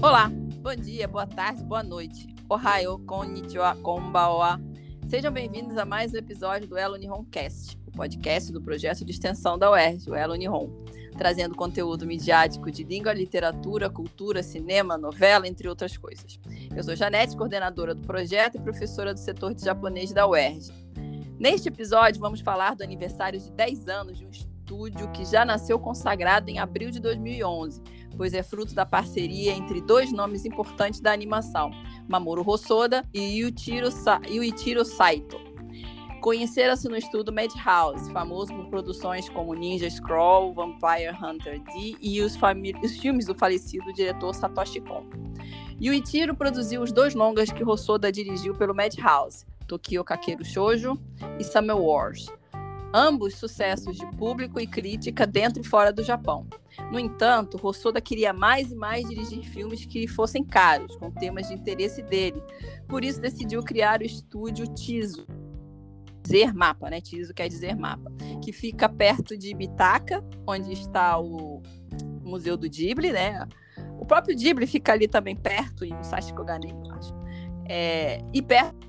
Olá, bom dia, boa tarde, boa noite. Ohio, konnichiwa, konbawa. Sejam bem-vindos a mais um episódio do Elo Nihon Cast, o podcast do projeto de extensão da UERJ, o Elo Nihon, trazendo conteúdo midiático de língua, literatura, cultura, cinema, novela, entre outras coisas. Eu sou Janete, coordenadora do projeto e professora do setor de japonês da UERJ. Neste episódio, vamos falar do aniversário de 10 anos de um estúdio que já nasceu consagrado em abril de 2011 pois é fruto da parceria entre dois nomes importantes da animação, Mamoru Hosoda e Yuichiro, Sa Saito. Conheceram-se no estudo Madhouse, famoso por produções como Ninja Scroll, Vampire Hunter D e os, os filmes do falecido diretor Satoshi Kon. Yuichiro produziu os dois longas que Hosoda dirigiu pelo Madhouse, Tokyo Kakeru Shoujo e Summer Wars, ambos sucessos de público e crítica dentro e fora do Japão. No entanto, Rossoda queria mais e mais dirigir filmes que fossem caros, com temas de interesse dele. Por isso decidiu criar o estúdio Tiso, dizer mapa, né? Tiso quer dizer mapa, que fica perto de Mitaka, onde está o Museu do Ghibli, né? O próprio Ghibli fica ali também perto, em Musashi Koganen, eu acho. É, e perto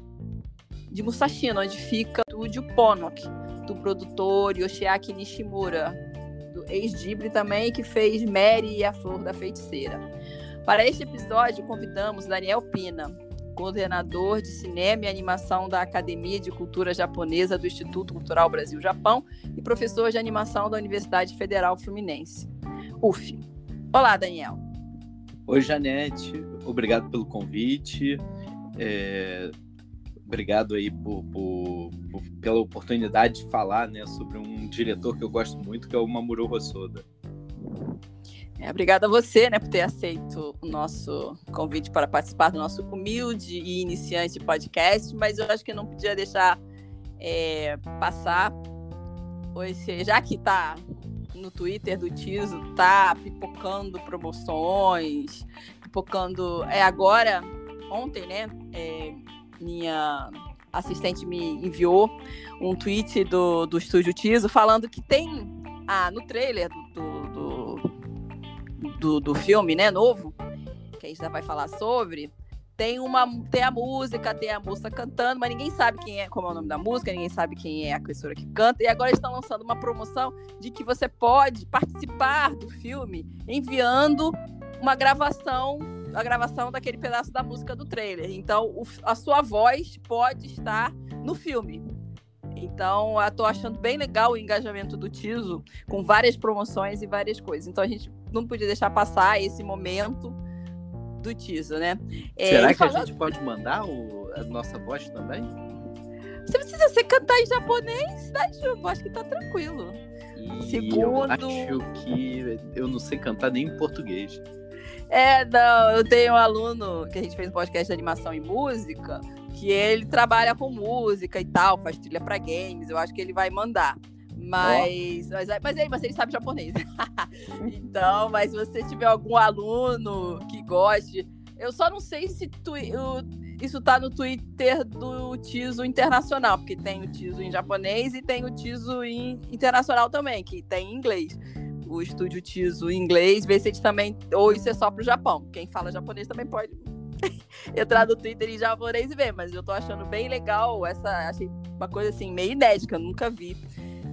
de Musashino, onde fica o estúdio Ponok, do produtor Yoshiaki Nishimura, do ex-Ghibli também, que fez Mary e a Flor da Feiticeira. Para este episódio, convidamos Daniel Pina, coordenador de cinema e animação da Academia de Cultura Japonesa do Instituto Cultural Brasil-Japão e professor de animação da Universidade Federal Fluminense, UF. Olá, Daniel. Oi, Janete. Obrigado pelo convite. É, obrigado aí por, por, por, pela oportunidade de falar né, sobre um diretor que eu gosto muito, que é o Mamoru Hosoda. É, obrigada a você né, por ter aceito o nosso convite para participar do nosso humilde e iniciante podcast, mas eu acho que não podia deixar é, passar, pois já que está no Twitter do Tiso, tá pipocando promoções, pipocando. É agora, ontem, né? É, minha assistente me enviou um tweet do, do Estúdio Tiso falando que tem ah, no trailer do, do, do, do filme, né, novo, que a gente já vai falar sobre, tem uma tem a música, tem a moça cantando, mas ninguém sabe quem é, como é o nome da música, ninguém sabe quem é a cantora que canta. E agora estão lançando uma promoção de que você pode participar do filme enviando uma gravação a gravação daquele pedaço da música do trailer. Então, o, a sua voz pode estar no filme. Então, tô achando bem legal o engajamento do Tiso com várias promoções e várias coisas. Então, a gente não podia deixar passar esse momento do Tiso, né? É, Será que falando... a gente pode mandar o, a nossa voz também? Você precisa ser cantar em japonês, né, Ju? Acho que tá tranquilo. E Segundo. Eu acho que eu não sei cantar nem em português. É, não, eu tenho um aluno que a gente fez um podcast de animação e música, que ele trabalha com música e tal, faz trilha para games, eu acho que ele vai mandar. Mas, oh. mas, mas, ele, mas ele sabe japonês. então, mas se você tiver algum aluno que goste, eu só não sei se tu, isso tá no Twitter do Tiso Internacional, porque tem o Tiso em japonês e tem o Tiso internacional também, que tem em inglês o estúdio Tiso em inglês, ver se eles também. Ou isso é só pro Japão. Quem fala japonês também pode entrar no Twitter em japonês e ver. Mas eu tô achando bem legal essa. Achei uma coisa assim, meio inédita, nunca vi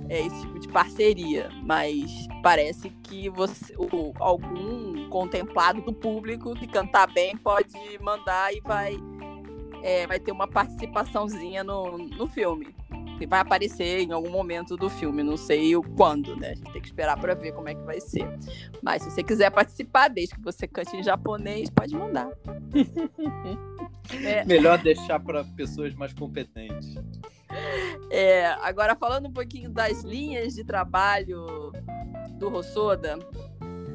é, esse tipo de parceria. Mas parece que você, o, algum contemplado do público que cantar bem pode mandar e vai. É, vai ter uma participaçãozinha no, no filme que vai aparecer em algum momento do filme, não sei o quando, né? A gente tem que esperar para ver como é que vai ser. Mas se você quiser participar, desde que você cante em japonês, pode mandar. é. Melhor deixar para pessoas mais competentes. É, agora falando um pouquinho das linhas de trabalho do Rossoda,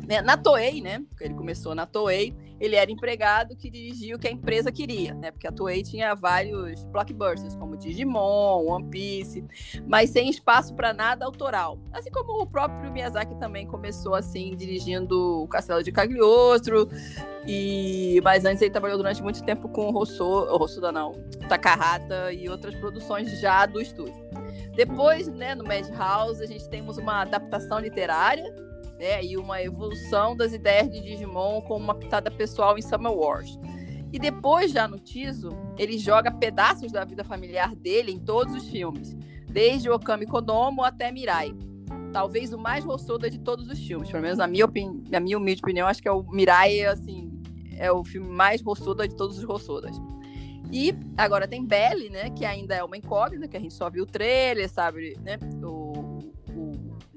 né, na Toei, né? Ele começou na Toei, ele era empregado que dirigia o que a empresa queria, né? Porque a Toei tinha vários blockbusters, como Digimon, One Piece, mas sem espaço para nada autoral. Assim como o próprio Miyazaki também começou assim, dirigindo o Castelo de Cagliostro, e mas antes ele trabalhou durante muito tempo com o Rosso, Rossoda não, Takahata e outras produções já do estúdio. Depois, né, no Madhouse, a gente temos uma adaptação literária né? E uma evolução das ideias de Digimon com uma pitada pessoal em Summer Wars. E depois, já no Tiso, ele joga pedaços da vida familiar dele em todos os filmes, desde Okami Kodomo até Mirai. Talvez o mais Rossoda de todos os filmes, pelo menos na minha, opini na minha humilde opinião, acho que é o Mirai, assim, é o filme mais Rossoda de todos os Rossodas. E agora tem Belly, né, que ainda é uma incógnita, que a gente só viu o trailer, sabe, né, o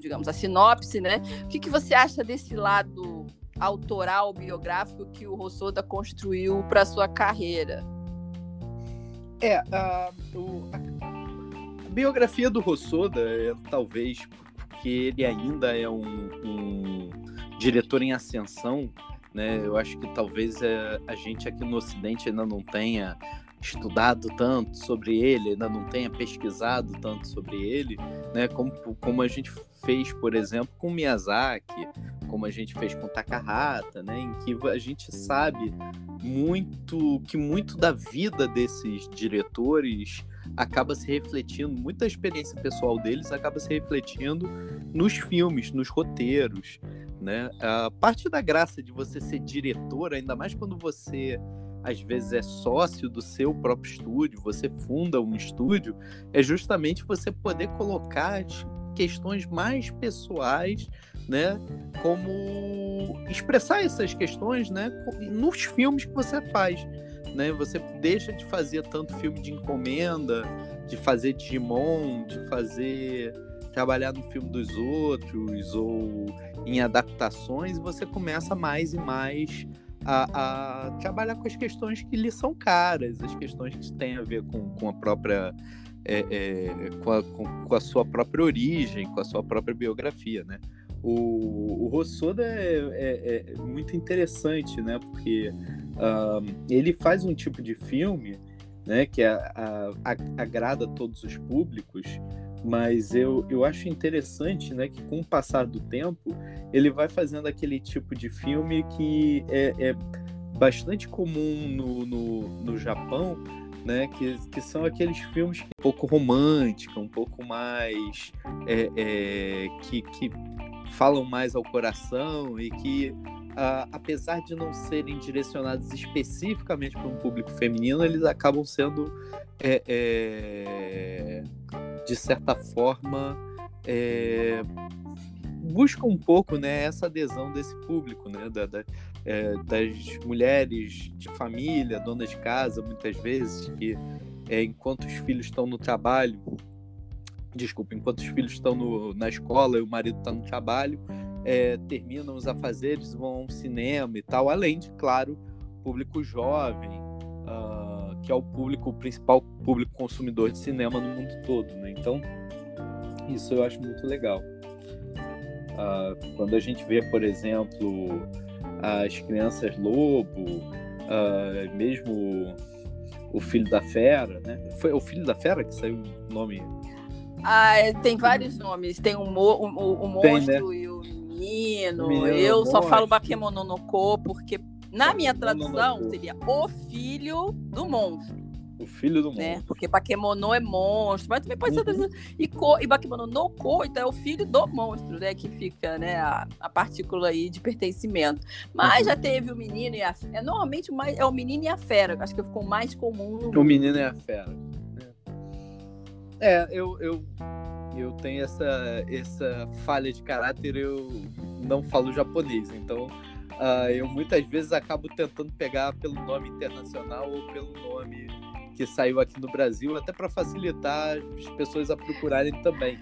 digamos, a sinopse, né? O que, que você acha desse lado autoral, biográfico que o Rossoda construiu para sua carreira? É, a, o, a, biografia do Rossoda é talvez porque ele ainda é um, um diretor em ascensão, né? Eu acho que talvez é, a gente aqui no Ocidente ainda não tenha estudado tanto sobre ele, ainda não tenha pesquisado tanto sobre ele, né? Como, como a gente fez, por exemplo, com Miyazaki, como a gente fez com Takahata, né? Em que a gente sabe muito que muito da vida desses diretores acaba se refletindo, muita experiência pessoal deles acaba se refletindo nos filmes, nos roteiros, né? A parte da graça de você ser diretor, ainda mais quando você às vezes é sócio do seu próprio estúdio, você funda um estúdio, é justamente você poder colocar as questões mais pessoais, né, como expressar essas questões, né, nos filmes que você faz, né? Você deixa de fazer tanto filme de encomenda, de fazer Digimon, de fazer trabalhar no filme dos outros ou em adaptações, e você começa mais e mais a, a, trabalhar com as questões que lhe são caras, as questões que têm a ver com, com a própria. É, é, com, a, com, com, a, sua própria origem, com a sua própria biografia, né? O, o Rossoda é, é, é muito interessante, né? Porque ele faz um tipo de filme né, que a, a, agrada todos os públicos, mas eu, eu acho interessante né, que com o passar do tempo ele vai fazendo aquele tipo de filme que é, é bastante comum no, no, no Japão, né, que, que são aqueles filmes um pouco românticos, um pouco mais é, é, que, que falam mais ao coração e que apesar de não serem direcionados especificamente para um público feminino, eles acabam sendo é, é, de certa forma, é, busca um pouco né, essa adesão desse público, né, da, da, é, das mulheres de família, donas de casa, muitas vezes, que é, enquanto os filhos estão no trabalho, desculpa, enquanto os filhos estão na escola e o marido está no trabalho, é, terminam os afazeres, vão ao cinema e tal, além de, claro, público jovem, que é o público, o principal público consumidor de cinema no mundo todo, né? Então, isso eu acho muito legal. Uh, quando a gente vê, por exemplo, as crianças lobo, uh, mesmo o filho da fera, né? Foi o filho da fera que saiu o nome? Ah, é, tem vários nomes. Tem o, mo o, o monstro tem, né? e o menino. Menino eu só falo Bakemononoko porque na minha tradução, seria o filho do monstro. O filho do né? monstro. Porque Bakemono é monstro, mas também pode ser uhum. e, ko, e Bakemono no Ko, então é o filho do monstro, né? Que fica, né, a, a partícula aí de pertencimento. Mas uhum. já teve o menino e a é normalmente mais é o menino e a fera, acho que ficou mais comum. O menino e a fera. É, é eu, eu eu tenho essa essa falha de caráter, eu não falo japonês, então Uh, eu muitas vezes acabo tentando pegar pelo nome internacional ou pelo nome que saiu aqui no Brasil, até para facilitar as pessoas a procurarem também.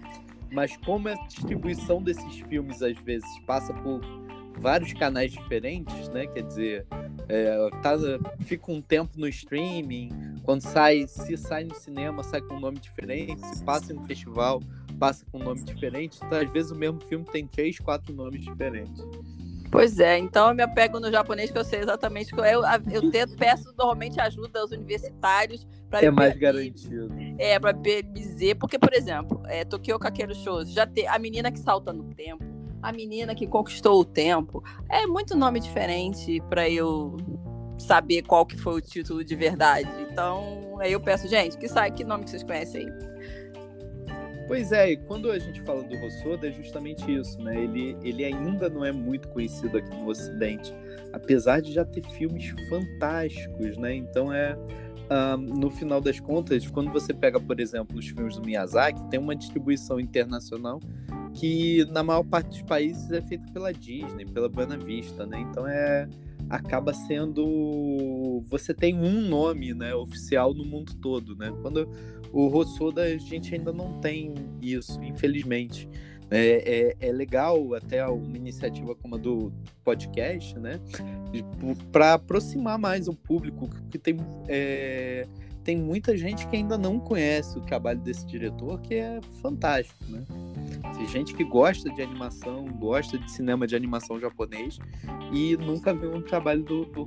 Mas como a distribuição desses filmes às vezes passa por vários canais diferentes, né? Quer dizer, é, tá, fica um tempo no streaming, quando sai, se sai no cinema, sai com um nome diferente, se passa no festival, passa com um nome diferente. Então, às vezes o mesmo filme tem três, quatro nomes diferentes. Pois é, então eu me apego no japonês que eu sei exatamente que eu, eu, eu tento, peço normalmente ajuda aos universitários para é mais garantido. É, para dizer, porque por exemplo, é, Tokyo Kakeru Shows, já tem a menina que salta no tempo, a menina que conquistou o tempo, é muito nome diferente para eu saber qual que foi o título de verdade. Então, aí eu peço, gente, que sai que nome que vocês conhecem aí? Pois é, e quando a gente fala do Rossoda é justamente isso, né? Ele, ele ainda não é muito conhecido aqui no Ocidente, apesar de já ter filmes fantásticos, né? Então é uh, no final das contas, quando você pega, por exemplo, os filmes do Miyazaki, tem uma distribuição internacional que na maior parte dos países é feita pela Disney, pela Buena Vista, né? Então é acaba sendo você tem um nome, né, oficial no mundo todo, né? Quando o Rossoda a gente ainda não tem isso, infelizmente. É, é, é, legal até uma iniciativa como a do podcast, né? Para aproximar mais o público, que tem, é, tem muita gente que ainda não conhece o trabalho desse diretor, que é fantástico, né? Tem gente que gosta de animação, gosta de cinema de animação japonês e nunca viu um trabalho do, do.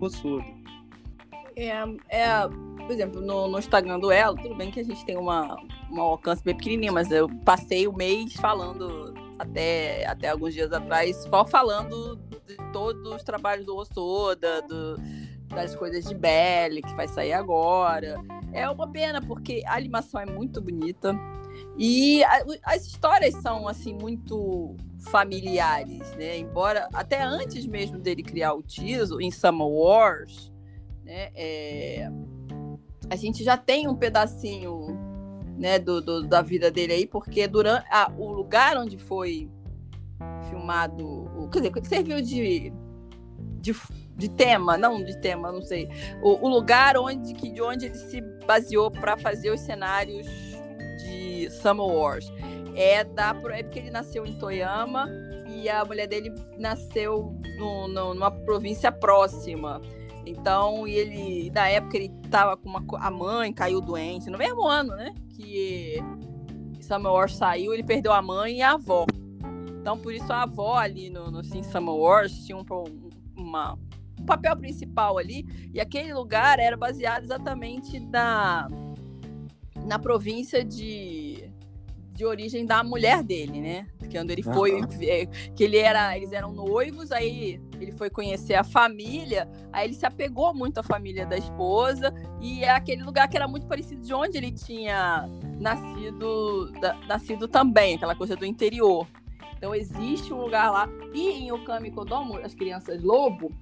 É, é, por exemplo, no, no, Instagram do Elo, tudo bem que a gente tem uma, um alcance bem pequenininho, mas eu passei o mês falando, até, até alguns dias atrás, só falando de todos os trabalhos do Hosoda, do, das coisas de Belly, que vai sair agora. É uma pena, porque a animação é muito bonita. E a, as histórias são assim muito familiares, né? Embora até antes mesmo dele criar o Tiso em Summer Wars, né? É, a gente já tem um pedacinho, né, do, do da vida dele aí, porque durante o lugar onde foi filmado, quer dizer, serviu de, de, de tema, não de tema, não sei, o, o lugar onde que de onde ele se baseou para fazer os cenários Summer Wars. É, da, é porque ele nasceu em Toyama e a mulher dele nasceu no, no, numa província próxima. Então, ele, na época, ele tava com uma, a mãe caiu doente, no mesmo ano, né? Que Summer Wars saiu, ele perdeu a mãe e a avó. Então, por isso, a avó ali no, no sim, Summer Wars tinha um, uma, um papel principal ali. E aquele lugar era baseado exatamente na, na província de, de origem da mulher dele, né? Quando ele foi, uhum. que ele era, eles eram noivos, aí ele foi conhecer a família, aí ele se apegou muito à família da esposa e é aquele lugar que era muito parecido de onde ele tinha nascido, da, nascido também, aquela coisa do interior. Então existe um lugar lá e em Okami Kodomo, as crianças lobo,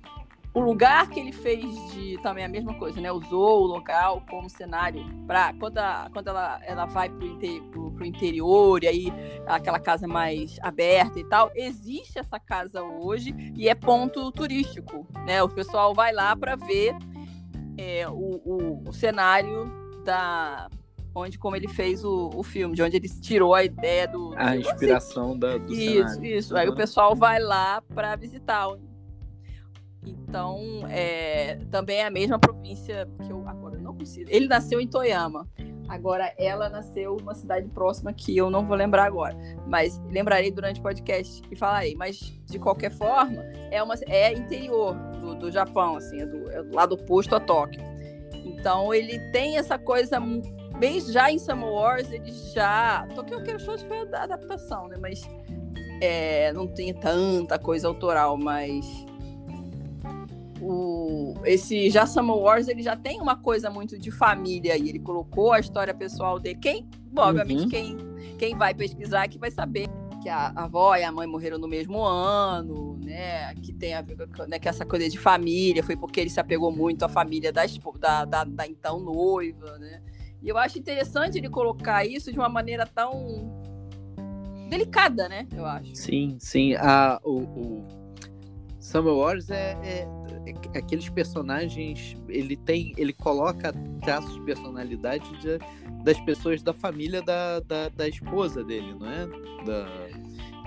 o lugar que ele fez de também a mesma coisa, né? Usou o local como cenário para quando, a, quando ela, ela vai para o interior e aí aquela casa mais aberta e tal. Existe essa casa hoje e é ponto turístico, né? O pessoal vai lá para ver é, o, o, o, cenário da onde como ele fez o, o filme, de onde ele tirou a ideia do a inspiração da, do isso, cenário. Isso, Aí o pessoal vai lá para visitar então, é, também é a mesma província que eu agora não consigo. Ele nasceu em Toyama. Agora, ela nasceu numa cidade próxima que eu não vou lembrar agora. Mas lembrarei durante o podcast e falarei. Mas, de qualquer forma, é, uma, é interior do, do Japão, assim, é do, é do lado oposto a Tóquio. Então, ele tem essa coisa bem já em Summer Wars, ele já. Tokyo Kero Shoujo foi a adaptação, né? Mas é, não tem tanta coisa autoral, mas o, esse Summer Wars ele já tem uma coisa muito de família e ele colocou a história pessoal dele. Quem, bom, obviamente, uhum. quem, quem vai pesquisar que vai saber que a, a avó e a mãe morreram no mesmo ano, né? Que tem a ver com né, que essa coisa de família foi porque ele se apegou muito à família da, da, da, da então noiva, né? E eu acho interessante ele colocar isso de uma maneira tão delicada, né? Eu acho. Sim, sim. A, o, o Summer Wars é, é, é, aqueles personagens, ele tem, ele coloca traços de personalidade de, das pessoas da família da, da, da, esposa dele, não é? Da,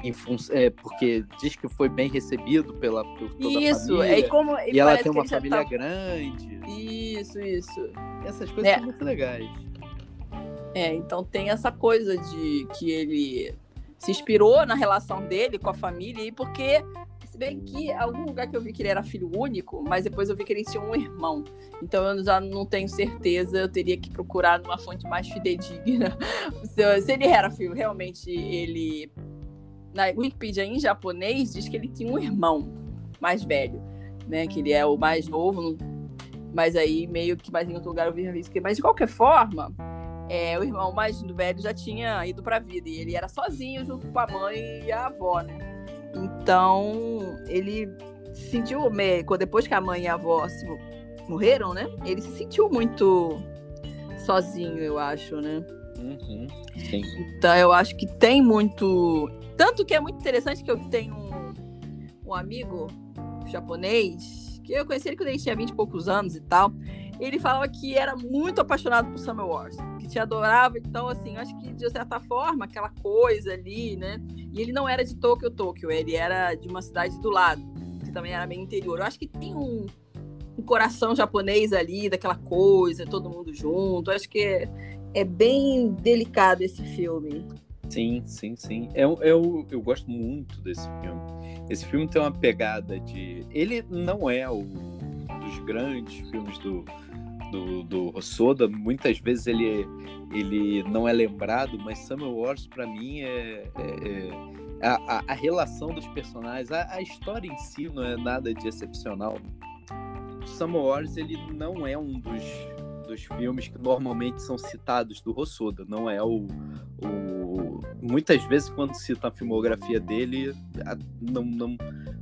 em é, porque diz que foi bem recebido pela por toda isso, a família. É, como, e ela tem uma família tá... grande. Isso, isso. Essas coisas é. são muito legais. É, então tem essa coisa de que ele se inspirou na relação dele com a família e porque se bem que algum lugar que eu vi que ele era filho único, mas depois eu vi que ele tinha um irmão. Então eu já não tenho certeza, eu teria que procurar numa fonte mais fidedigna. se ele era filho, realmente ele. Na Wikipedia em japonês diz que ele tinha um irmão mais velho, né? Que ele é o mais novo, mas aí meio que mais em outro lugar eu vi isso. Mas de qualquer forma, é, o irmão mais velho já tinha ido para a vida e ele era sozinho junto com a mãe e a avó, né? Então ele se sentiu depois que a mãe e a avó se morreram, né? Ele se sentiu muito sozinho, eu acho, né? Uhum, então eu acho que tem muito. Tanto que é muito interessante que eu tenho um, um amigo japonês, que eu conheci ele quando ele tinha 20 e poucos anos e tal. Ele falava que era muito apaixonado por Summer Wars, que te adorava. Então, assim, acho que de certa forma, aquela coisa ali, né? E ele não era de Tóquio, Tóquio, ele era de uma cidade do lado, que também era meio interior. Eu acho que tem um, um coração japonês ali, daquela coisa, todo mundo junto. Eu acho que é, é bem delicado esse filme. Sim, sim, sim. Eu, é eu, é eu gosto muito desse filme. Esse filme tem uma pegada de. Ele não é o dos grandes filmes do, do, do Rossoda. Muitas vezes ele, ele não é lembrado, mas Summer Wars, para mim, é, é, é a, a, relação dos personagens, a, a, história em si não é nada de excepcional. Summer Wars, ele não é um dos dos filmes que normalmente são citados do Rossoda, não é o, o muitas vezes quando citam a filmografia dele não, não,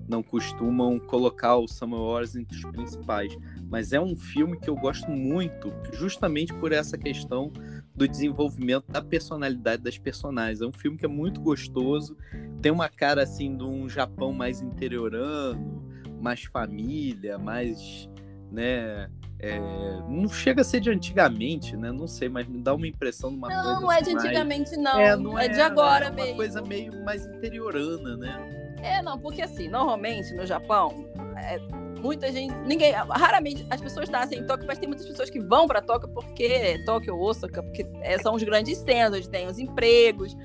não costumam colocar o Summer Wars entre os principais, mas é um filme que eu gosto muito, justamente por essa questão do desenvolvimento da personalidade das personagens. É um filme que é muito gostoso, tem uma cara assim de um Japão mais interiorano, mais família, mais, né, é, não chega a ser de antigamente, né? Não sei, mas me dá uma impressão de uma não, coisa. Não, não é de assim antigamente, mais... não. É, não é, é de agora é mesmo. Uma coisa meio mais interiorana, né? É, não, porque assim, normalmente no Japão, é, muita gente. Ninguém. Raramente as pessoas nascem em Tóquio, mas tem muitas pessoas que vão para Tóquio porque Tóquio, Osaka, porque é, são os grandes centros, onde tem os empregos.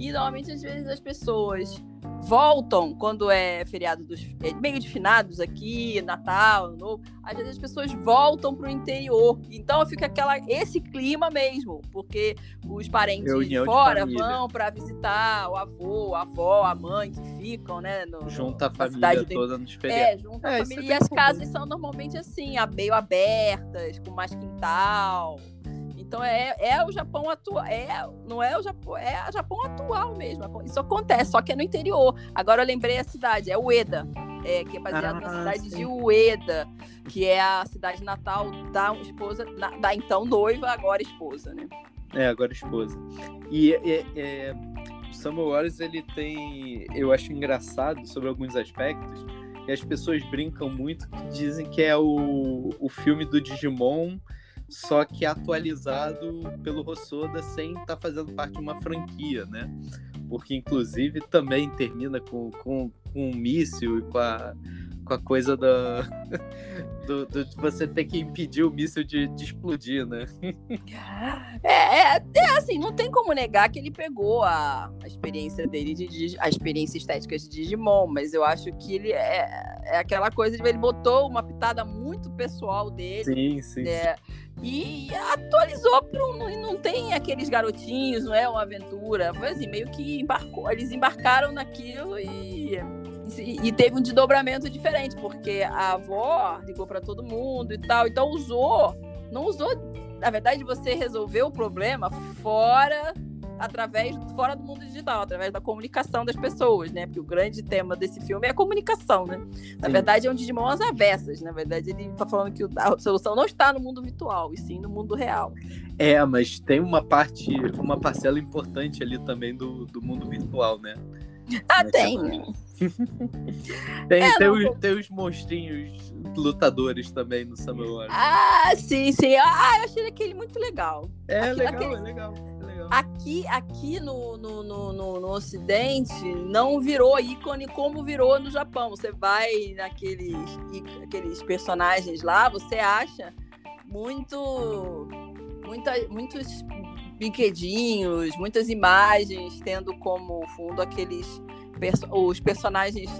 E normalmente, às vezes, as pessoas voltam quando é feriado dos é, meio de finados aqui, Natal, Ano Novo, às vezes as pessoas voltam para o interior. Então fica aquela esse clima mesmo, porque os parentes de fora de vão para visitar o avô, a avó, a mãe que ficam, né, no, junta a família toda nos feriados. É, junta é, a família. E as casas são normalmente assim, meio abertas, com mais quintal. Então é, é o Japão atual, é, não é o Japão, é o Japão atual mesmo. Isso acontece, só que é no interior. Agora eu lembrei a cidade, é Ueda, é, que é baseado ah, na cidade sim. de Ueda, que é a cidade natal da esposa, da então noiva, agora esposa, né? É, agora esposa. E é, é, o Samuel Wars, ele tem, eu acho engraçado sobre alguns aspectos, que as pessoas brincam muito, que dizem que é o, o filme do Digimon só que atualizado pelo Rossoda sem estar tá fazendo parte de uma franquia, né? Porque, inclusive, também termina com, com, com um míssil e com a, com a coisa da, do, do, de você ter que impedir o míssil de, de explodir, né? É, é, é, assim, não tem como negar que ele pegou a, a experiência dele, de, a experiência estética de Digimon, mas eu acho que ele é, é aquela coisa de ele botou uma pitada muito pessoal dele. Sim, sim. Né? sim e atualizou para um, não tem aqueles garotinhos, não é uma aventura, foi assim, meio que embarcou, eles embarcaram naquilo e, e, teve um desdobramento diferente, porque a avó ligou para todo mundo e tal, então usou, não usou, na verdade você resolveu o problema fora através fora do mundo digital, através da comunicação das pessoas, né? Porque o grande tema desse filme é a comunicação, né? Na sim. verdade, é um Digimon às avessas. Na verdade, ele está falando que a solução não está no mundo virtual, e sim no mundo real. É, mas tem uma parte, uma parcela importante ali também do, do mundo virtual, né? Ah, tem. tem, é, tem, os, tem os monstrinhos lutadores também no Samuel Ah, sim, sim. Ah, eu achei aquele muito legal. É, Aquilo, legal, aquele... é legal. Aqui, aqui no, no, no, no, Ocidente não virou ícone como virou no Japão. Você vai naqueles aqueles personagens lá, você acha muito, muita, muitos brinquedinhos, muitas imagens tendo como fundo aqueles os personagens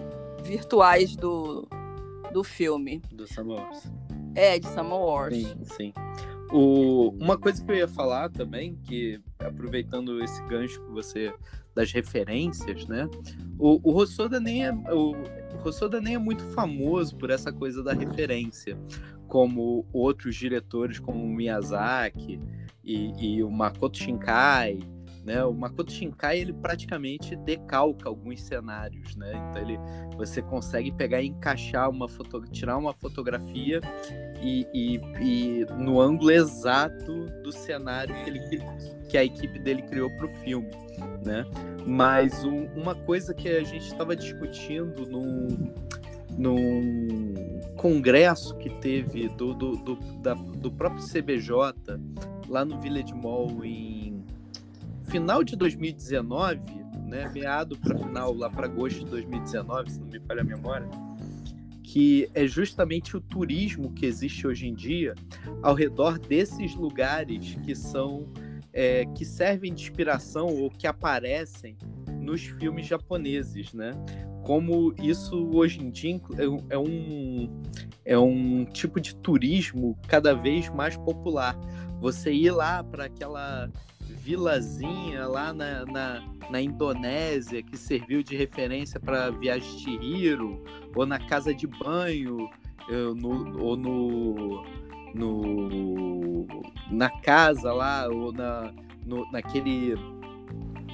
virtuais do, do filme. Do Sam Wars. É, de Sam Wars. Sim, sim. O, uma coisa que eu ia falar também, que aproveitando esse gancho que você das referências, né? O, o Rossoda nem é o, o Rossoda nem é muito famoso por essa coisa da referência, como outros diretores como Miyazaki e, e o Makoto Shinkai, né? O Makoto Shinkai ele praticamente decalca alguns cenários, né? Então ele, você consegue pegar e encaixar uma foto, tirar uma fotografia e, e, e no ângulo exato do cenário que, ele, que a equipe dele criou para o filme, né? Mas um, uma coisa que a gente estava discutindo num, num congresso que teve do, do, do, da, do próprio CBJ lá no Village Mall em final de 2019, né, meado para final lá para agosto de 2019, se não me falha a memória, que é justamente o turismo que existe hoje em dia ao redor desses lugares que são é, que servem de inspiração ou que aparecem nos filmes japoneses, né? Como isso hoje em dia é, é um, é um tipo de turismo cada vez mais popular. Você ir lá para aquela vilazinha lá na, na, na, Indonésia que serviu de referência para viagem de Hiro, ou na casa de banho, no, ou no, no, na casa lá, ou na, no, naquele.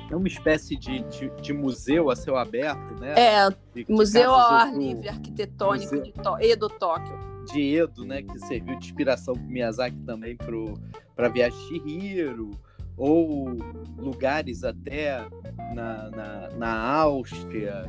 É uma espécie de, de, de, museu a céu aberto, né? É, de, museu ao ar livre, arquitetônico museu... de Edo Tóquio. De Edo, né? Que serviu de inspiração para Miyazaki também para a viagem de Hiro ou lugares até na, na, na Áustria,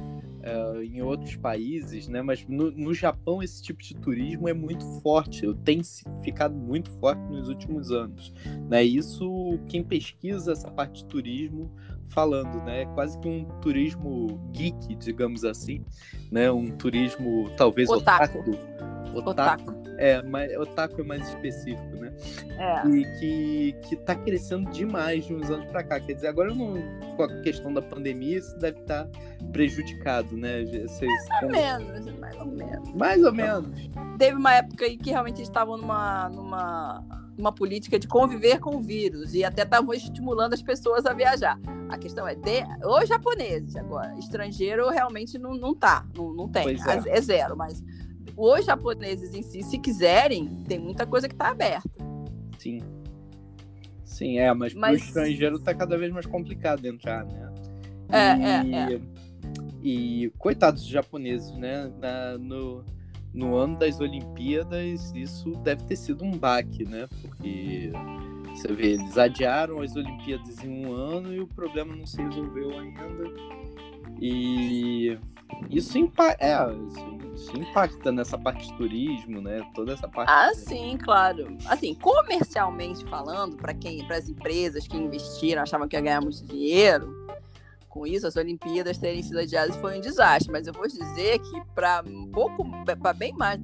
uh, em outros países, né? Mas no, no, Japão esse tipo de turismo é muito forte, tem ficado muito forte nos últimos anos, né? Isso quem pesquisa essa parte de turismo falando, né? É quase que um turismo geek, digamos assim, né? Um turismo talvez otaku. Otaku. Otaku. É, mas otaku é mais específico, né? É. E que, que tá crescendo demais de uns anos para cá. Quer dizer, agora não, com a questão da pandemia, isso deve estar tá prejudicado, né? Vocês, mais ou menos, mais ou menos. Mais ou menos. Teve uma época aí que realmente estavam numa, numa, numa política de conviver com o vírus e até estavam estimulando as pessoas a viajar. A questão é, de, os japoneses agora, estrangeiro realmente não, não tá, não, não tem, é. é zero, mas os japoneses em si, se quiserem, tem muita coisa que está aberta. Sim. Sim, é, mas, mas... para o estrangeiro está cada vez mais complicado entrar, né? É, e... é, é. E coitados dos japoneses, né? Na, no, no ano das Olimpíadas, isso deve ter sido um baque, né? Porque você vê, eles adiaram as Olimpíadas em um ano e o problema não se resolveu ainda. E isso, impa é, isso, isso, impacta nessa parte de turismo, né? Toda essa parte. Ah, sim, claro. Assim, comercialmente falando, para quem, para as empresas que investiram, achavam que ia ganhar muito dinheiro, com isso, as Olimpíadas terem sido adiadas foi um desastre. Mas eu vou dizer que para um pouco, para bem mais,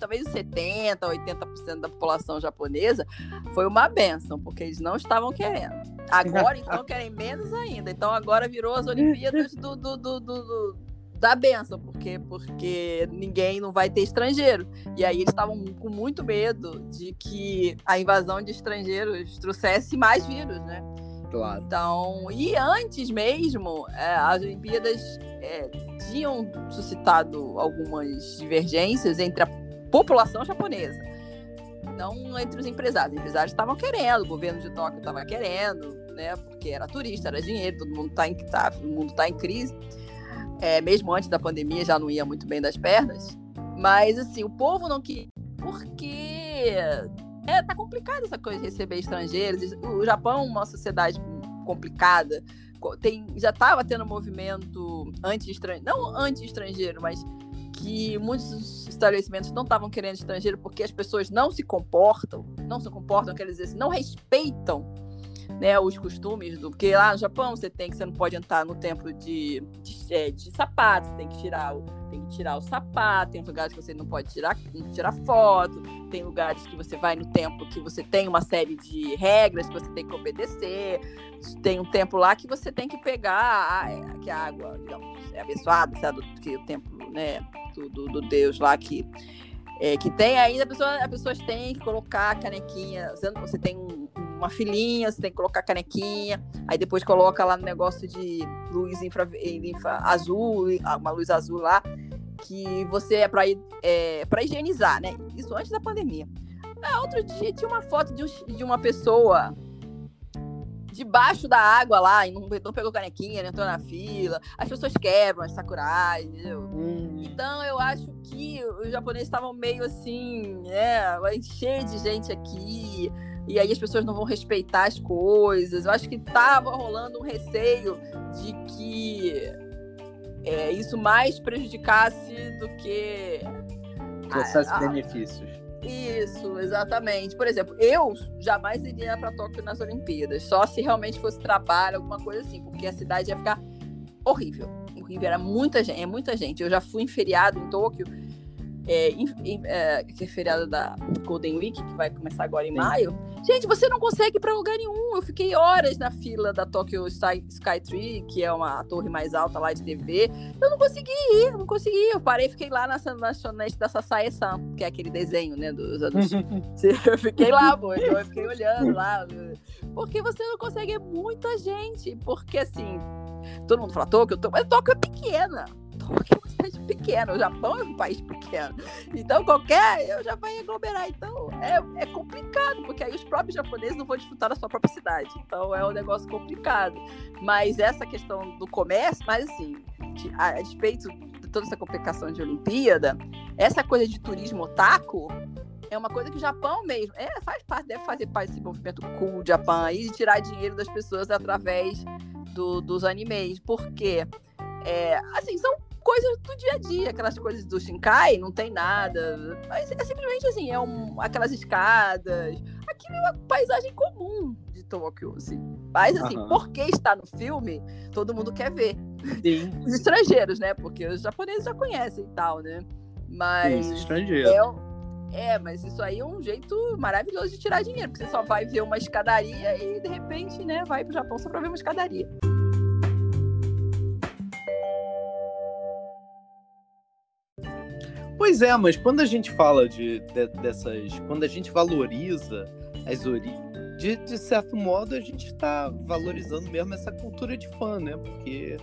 talvez 70%, 80% da população japonesa, foi uma benção, porque eles não estavam querendo. Agora, então, querem menos ainda. Então, agora virou as Olimpíadas do, do, do, do da benção, porque porque ninguém não vai ter estrangeiro. E aí eles estavam com muito medo de que a invasão de estrangeiros trouxesse mais vírus, né? Claro. Então, e antes mesmo, é, as Olimpíadas é, tinham suscitado algumas divergências entre a população japonesa. Não entre os empresários. Os empresários estavam querendo, o governo de Tóquio estava querendo, né? Porque era turista, era dinheiro, todo mundo está em, tá, todo mundo tá em crise é, mesmo antes da pandemia já não ia muito bem das pernas. Mas assim, o povo não quis porque é, tá complicado essa coisa de receber estrangeiros. O Japão é uma sociedade complicada. Tem, já estava tendo movimento anti-estrangeiro, não anti-estrangeiro, mas que muitos estabelecimentos não estavam querendo estrangeiro porque as pessoas não se comportam, não se comportam, quer dizer, não respeitam né, os costumes do. Porque lá no Japão você tem que você não pode entrar no templo de, de, é, de sapato, você tem que tirar o, tem que tirar o sapato, tem lugares que você não pode tirar, tirar foto, tem lugares que você vai no templo que você tem uma série de regras que você tem que obedecer. Tem um templo lá que você tem que pegar a, que a água, digamos, é abençoada, sabe, que o templo, né, do, do, do Deus lá que é, que tem ainda, pessoa, as pessoas têm que colocar a canequinha. Você tem um, uma filinha, você tem que colocar canequinha, aí depois coloca lá no negócio de luz infra, infra azul, uma luz azul lá, que você é para é, para higienizar, né? Isso antes da pandemia. Ah, outro dia tinha uma foto de, de uma pessoa debaixo da água lá, e não, não pegou canequinha, não entrou na fila. As pessoas quebram as sakurai, entendeu? Hum. Então eu acho que os japoneses estavam meio assim, né? Vai encher de gente aqui. E aí as pessoas não vão respeitar as coisas. Eu acho que tava rolando um receio de que é, isso mais prejudicasse do que. Trouxesse benefícios. Isso, exatamente. Por exemplo, eu jamais iria para Tóquio nas Olimpíadas, só se realmente fosse trabalho, alguma coisa assim, porque a cidade ia ficar horrível. Horrível, era muita gente, é muita gente. Eu já fui em feriado em Tóquio é, é, que é feriado da Golden Week, que vai começar agora em Sim. maio. Gente, você não consegue ir para lugar nenhum. Eu fiquei horas na fila da Tokyo Sky, Tree, que é uma torre mais alta lá de TV. Eu não consegui ir, não consegui. Eu parei, fiquei lá na lanchonete da Sasae-san, que é aquele desenho, né, dos anos. eu fiquei lá, então eu fiquei olhando lá. Porque você não consegue, é muita gente. Porque assim, todo mundo fala Tóquio, mas Tóquio é pequena. Tóquio é uma cidade pequena, o Japão é um país pequeno. Então, qualquer, eu já vai aglomerar. Então, é, é complicado, porque aí os próprios japoneses não vão disputar na sua própria cidade. Então, é um negócio complicado. Mas essa questão do comércio, mas assim, a, despeito de toda essa complicação de Olimpíada, essa coisa de turismo otaku é uma coisa que o Japão mesmo é, faz parte, deve fazer parte desse movimento cool do Japão de tirar dinheiro das pessoas através do, dos animes. Porque, é, assim, são coisas do dia a dia, aquelas coisas do Shinkai, não tem nada. Mas é simplesmente assim, é um, aquelas escadas. Aquilo é uma paisagem comum de Tóquio, assim. Mas assim, uhum. porque está no filme, todo mundo quer ver. Sim. Os estrangeiros, né? Porque os japoneses já conhecem e tal, né? Mas. Sim, estrangeiro. É, é, mas isso aí é um jeito maravilhoso de tirar dinheiro, porque você só vai ver uma escadaria e de repente, né, vai pro Japão só pra ver uma escadaria. Pois é, mas quando a gente fala de, de dessas. Quando a gente valoriza as origens. De, de, certo modo, a gente está valorizando mesmo essa cultura de fã, né? Porque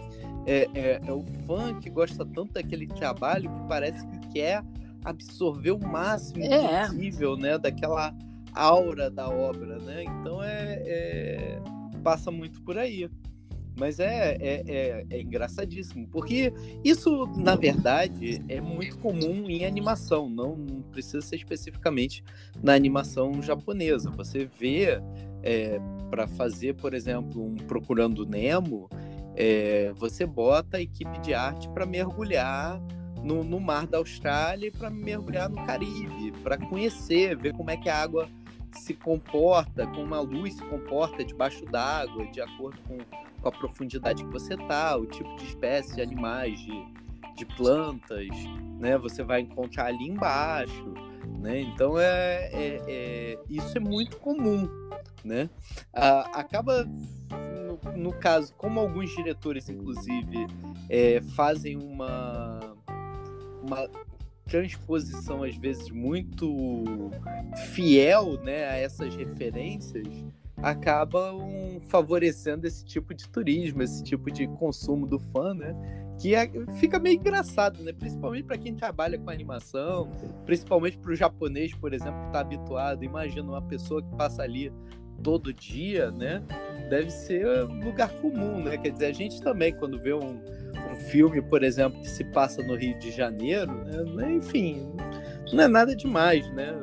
é, é, é, o fã que gosta tanto daquele trabalho que parece que quer absorver o máximo é. possível, né? Daquela aura da obra, né? Então é, é passa muito por aí. Mas é, é, é, é, engraçadíssimo, porque isso, na verdade, é muito comum em animação, não, não precisa ser especificamente na animação japonesa. Você vê, é, para fazer, por exemplo, um Procurando Nemo, é, você bota a equipe de arte para mergulhar no, no, mar da Austrália e para mergulhar no Caribe, para conhecer, ver como é que a água se comporta, como a luz se comporta debaixo d'água, de acordo com com a profundidade que você tá, o tipo de espécie de animais, de, de plantas, né? Você vai encontrar ali embaixo, né? Então é, é, é isso é muito comum, né? Ah, acaba no, no, caso, como alguns diretores, inclusive, é, fazem uma uma transposição às vezes muito fiel, né, a essas referências acabam favorecendo esse tipo de turismo, esse tipo de consumo do fã, né? Que é, fica meio engraçado, né? Principalmente para quem trabalha com animação, principalmente para o japonês, por exemplo, que está habituado. Imagina uma pessoa que passa ali todo dia, né? Deve ser lugar comum, né? Quer dizer, a gente também, quando vê um, um filme, por exemplo, que se passa no Rio de Janeiro, né? Enfim, não é nada demais, né?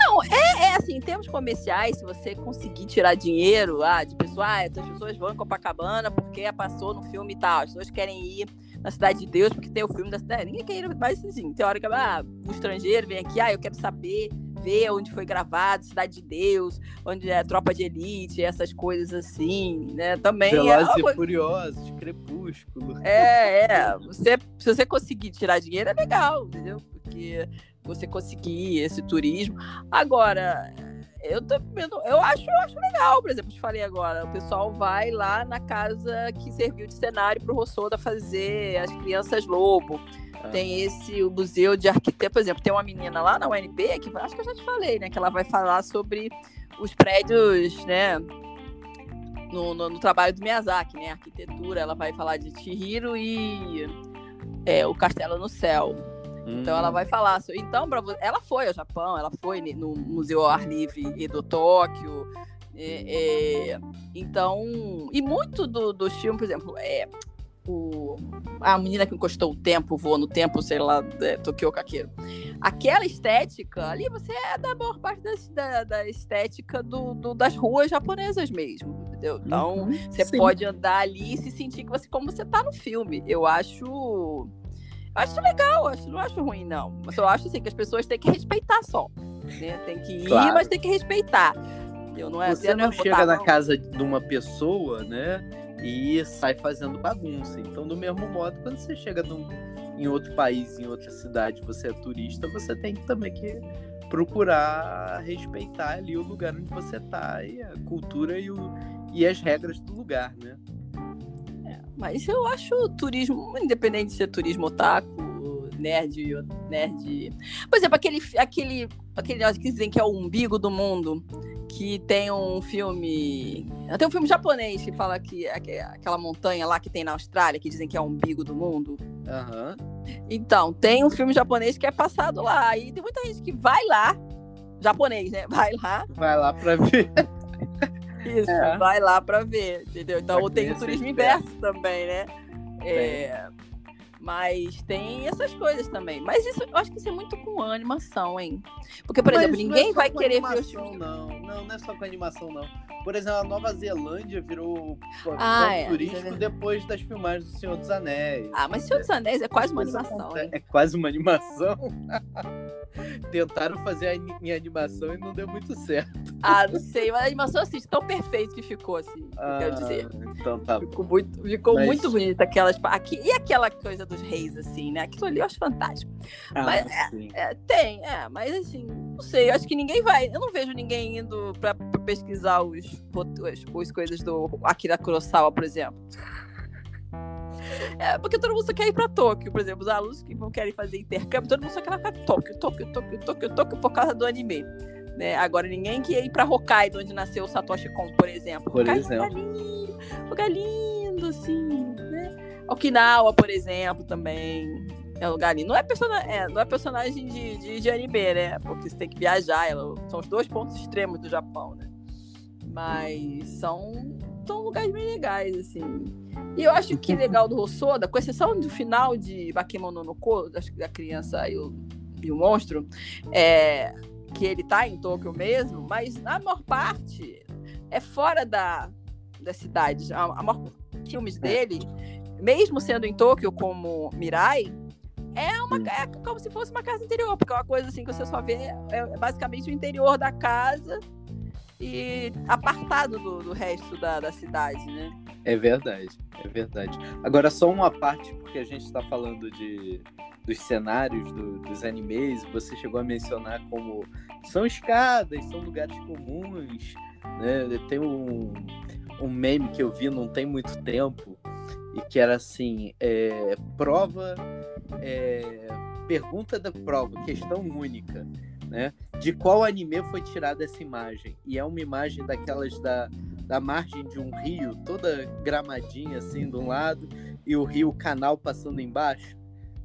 Não, é, é assim, em termos comerciais, se você conseguir tirar dinheiro ah, de pessoas, ah, as pessoas vão em Copacabana porque passou no filme e tal, as pessoas querem ir na Cidade de Deus porque tem o filme da cidade. Ninguém quer ir, mas assim, teórica, ah, o estrangeiro vem aqui, ah, eu quero saber, ver onde foi gravado, Cidade de Deus, onde é Tropa de Elite, essas coisas assim, né? Também Velozes é. e Furiosos, Crepúsculo. É, é. Você, se você conseguir tirar dinheiro, é legal, entendeu? Porque você conseguir esse turismo. Agora, eu também eu acho, eu acho legal, por exemplo, te falei agora, o pessoal vai lá na casa que serviu de cenário para o Rossoda fazer as crianças lobo. Tem esse o museu de arquiteto, por exemplo, tem uma menina lá na UNB que acho que eu já te falei, né, que ela vai falar sobre os prédios, né, no, no, no trabalho do Miyazaki, né, arquitetura, ela vai falar de Chihiro e é, o Castelo no Céu. Então ela hum. vai falar. Então, pra, ela foi ao Japão, ela foi no Museu ao Ar Livre e do Tóquio. É, é, então, e muito do, dos filmes, por exemplo, é, o, a menina que encostou o tempo, voou no tempo, sei lá, é, Tokyo Kakeiro. Aquela estética ali, você é da maior parte da, da estética do, do, das ruas japonesas mesmo, entendeu? Então, uhum, você sim. pode andar ali e se sentir que você, como você tá no filme. Eu acho. Acho legal, acho, não acho ruim, não. Mas eu acho assim, que as pessoas têm que respeitar só. Né? Tem que ir, claro. mas tem que respeitar. Eu não é, você não, não chega na casa de uma pessoa, né? E sai fazendo bagunça. Então, do mesmo modo, quando você chega num, em outro país, em outra cidade, você é turista, você tem também que procurar respeitar ali o lugar onde você está e a cultura e, o, e as regras do lugar, né? É, mas eu acho turismo, independente de ser turismo otaku, nerd, nerd. Por exemplo, aquele, aquele, aquele que dizem que é o umbigo do mundo que tem um filme. Tem um filme japonês que fala que aquela montanha lá que tem na Austrália, que dizem que é o umbigo do mundo. Uhum. Então, tem um filme japonês que é passado lá. E tem muita gente que vai lá, japonês, né? Vai lá. Vai lá pra ver. Isso, é. vai lá pra ver, entendeu? Então tem o turismo inverso também, né? É, mas tem essas coisas também. Mas isso, eu acho que isso é muito com animação, hein? Porque, por Mas exemplo, ninguém é vai querer ver os. Não, não, não é só com animação, não. Por exemplo, a Nova Zelândia virou ah, é, turístico é depois das filmagens do Senhor dos Anéis. Ah, mas Senhor dos Anéis é quase uma animação? É quase uma animação. Tentaram fazer em animação e não deu muito certo. Ah, não sei, mas a animação assim, tão perfeita que ficou, assim, ah, quero dizer. Então tá Ficou muito, ficou mas... muito bonita aquelas. Aqui, e aquela coisa dos reis, assim, né? Aquilo ali eu acho fantástico. Ah, mas, é, é, tem, é, mas assim, não sei, eu acho que ninguém vai. Eu não vejo ninguém indo pra, pra pesquisar os, os coisas do Akira Kurosawa, por exemplo. É, porque todo mundo só quer ir para Tóquio, por exemplo, os alunos que vão querer fazer intercâmbio, todo mundo só quer ir para Tóquio, Tóquio, Tóquio, Tóquio, Tóquio por causa do anime. Né? Agora, ninguém quer ir para Hokkaido, onde nasceu o Satoshi Kon, por exemplo. Por Hokkaido exemplo. Lugar lindo, lugar lindo, assim, né? Okinawa, por exemplo, também. É um lugar lindo. Não é, persona... é, não é personagem de, de, de anime, né? Porque você tem que viajar. São os dois pontos extremos do Japão, né? Mas são lugares bem legais, assim. E eu acho que legal do Rossoda, com exceção do final de Bakemono no Ko, da criança e o, e o monstro, é, que ele tá em Tóquio mesmo, mas na maior parte é fora da, da cidade. A, a maior filmes é. dele, mesmo sendo em Tóquio como Mirai, é uma é como se fosse uma casa interior, porque é uma coisa assim que você só vê é basicamente o interior da casa e apartado do, do resto da, da cidade, né? É verdade, é verdade. Agora, só uma parte, porque a gente está falando de, dos cenários do, dos animes, você chegou a mencionar como são escadas, são lugares comuns, né? Tem um, um meme que eu vi não tem muito tempo, e que era assim, é, prova, é, pergunta da prova, questão única né? De qual anime foi tirada essa imagem? E é uma imagem daquelas da, da margem de um rio, toda gramadinha assim de um lado e o rio canal passando embaixo,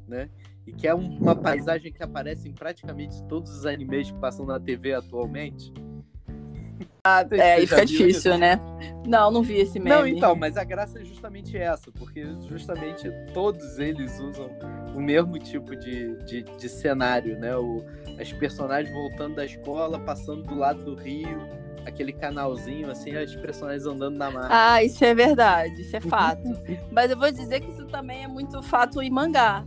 né? E que é um, uma paisagem que aparece em praticamente todos os animes que passam na TV atualmente. Ah, é, aí fica difícil, isso? né? Não, não vi esse meme. Não, então, mas a graça é justamente essa, porque justamente todos eles usam o mesmo tipo de, de, de cenário, né? O, as personagens voltando da escola, passando do lado do rio, aquele canalzinho, assim, as personagens andando na mar. Ah, isso é verdade, isso é fato. Mas eu vou dizer que isso também é muito fato em mangá.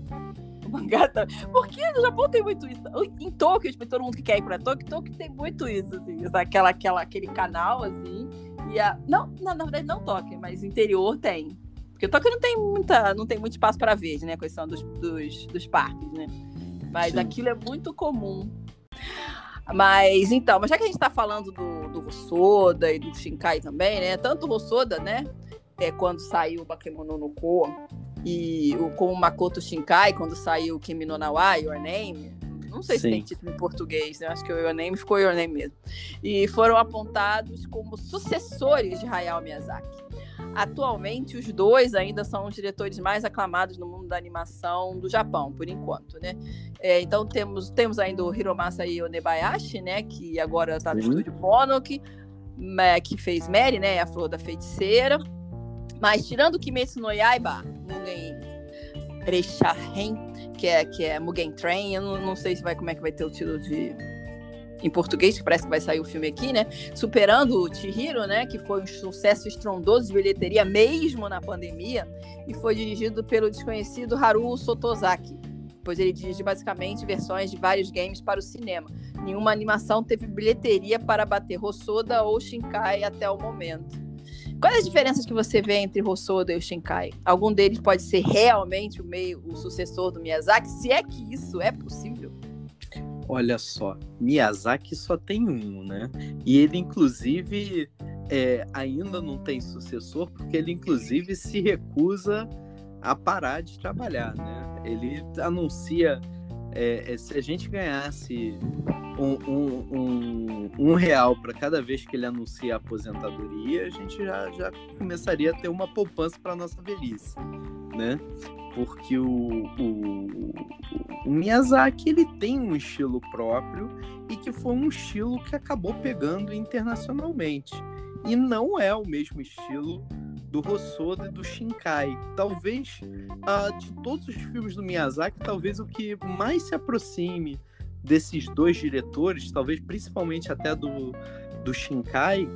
Mangá tá... Porque no Japão tem muito isso. Em Tóquio, tipo, todo mundo que quer ir pra Tóquio, Tóquio tem muito isso, assim, aquela, aquela, aquele canal, assim. E a... não, na, na verdade, não Tóquio, mas interior tem. Porque Tóquio não tem muita, não tem muito espaço para verde, né? A questão dos, dos, dos parques, né? Mas Sim. aquilo é muito comum. Mas então, mas já que a gente está falando do, do Rossoda e do Shinkai também, né? Tanto o Rossoda, né? É, quando saiu o Bakemono no Ko e o, com o Makoto Shinkai, quando saiu o Kimi no Nawa, Your Name, não sei Sim. se tem título em português, né? Acho que o Your Name ficou Your Name mesmo. E foram apontados como sucessores de Hayao Miyazaki. Atualmente, os dois ainda são os diretores mais aclamados no mundo da animação do Japão, por enquanto, né? É, então, temos, temos ainda o Hiromasa Onebayashi, né? Que agora está no estúdio Monok. que fez Mary, né? A Flor da Feiticeira. Mas tirando Kimetsu no Yaiba, Mugen Reishahen, que é, que é Mugen Train, eu não, não sei se vai, como é que vai ter o título de em português, que parece que vai sair o filme aqui, né? Superando o Chihiro, né? Que foi um sucesso estrondoso de bilheteria mesmo na pandemia e foi dirigido pelo desconhecido Haruo Sotozaki, pois ele dirige basicamente versões de vários games para o cinema. Nenhuma animação teve bilheteria para bater Hosoda ou Shinkai até o momento. Quais as diferenças que você vê entre Hosoda e o Shinkai? Algum deles pode ser realmente o meio, o sucessor do Miyazaki? Se é que isso é possível? Olha só, Miyazaki só tem um, né? E ele, inclusive, é, ainda não tem sucessor, porque ele, inclusive, se recusa a parar de trabalhar, né? Ele anuncia. É, é se a gente ganhasse um, um, um, um real para cada vez que ele anuncia a aposentadoria, a gente já, já começaria a ter uma poupança para nossa velhice, né? porque o, o, o, Miyazaki ele tem um estilo próprio e que foi um estilo que acabou pegando internacionalmente. E não é o mesmo estilo do Hosoda e do Shinkai. Talvez, uh, de todos os filmes do Miyazaki, talvez o que mais se aproxime desses dois diretores, talvez principalmente até do, do Shinkai,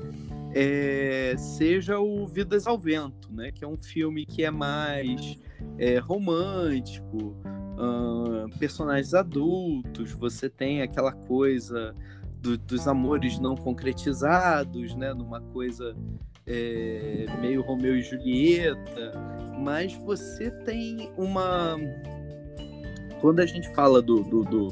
é, seja o Vidas ao Vento, né? Que é um filme que é mais é, romântico, uh, personagens adultos, você tem aquela coisa do, dos amores não concretizados, né? Numa coisa é, meio Romeu e Julieta, mas você tem uma. Quando a gente fala do, do, do,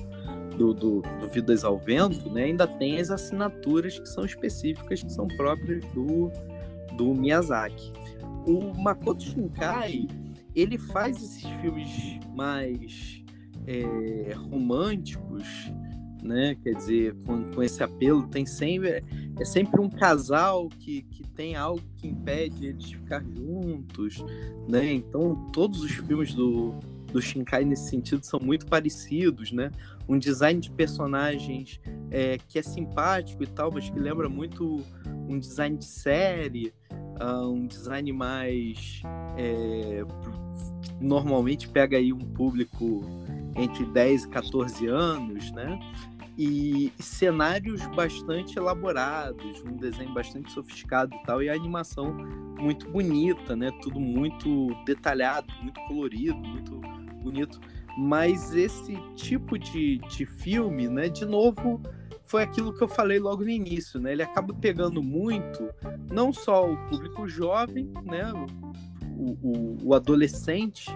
do, do, Vidas ao Vento, né, ainda tem as assinaturas que são específicas, que são próprias do, do Miyazaki. O Makoto Shinkai, ele faz esses filmes mais é, românticos, né? Quer dizer, com, com esse apelo, tem sempre é sempre um casal que, que tem algo que impede eles de ficar juntos, né? Então todos os filmes do, do Shinkai nesse sentido são muito parecidos, né? Um design de personagens é, que é simpático e tal, mas que lembra muito um design de série, uh, um design mais é, normalmente pega aí um público entre 10 e 14 anos, né? E cenários bastante elaborados, um desenho bastante sofisticado e tal, e a animação muito bonita, né? Tudo muito detalhado, muito colorido, muito bonito. Mas esse tipo de, de filme, né? De novo, foi aquilo que eu falei logo no início, né? Ele acaba pegando muito, não só o público jovem, né? o, o, o adolescente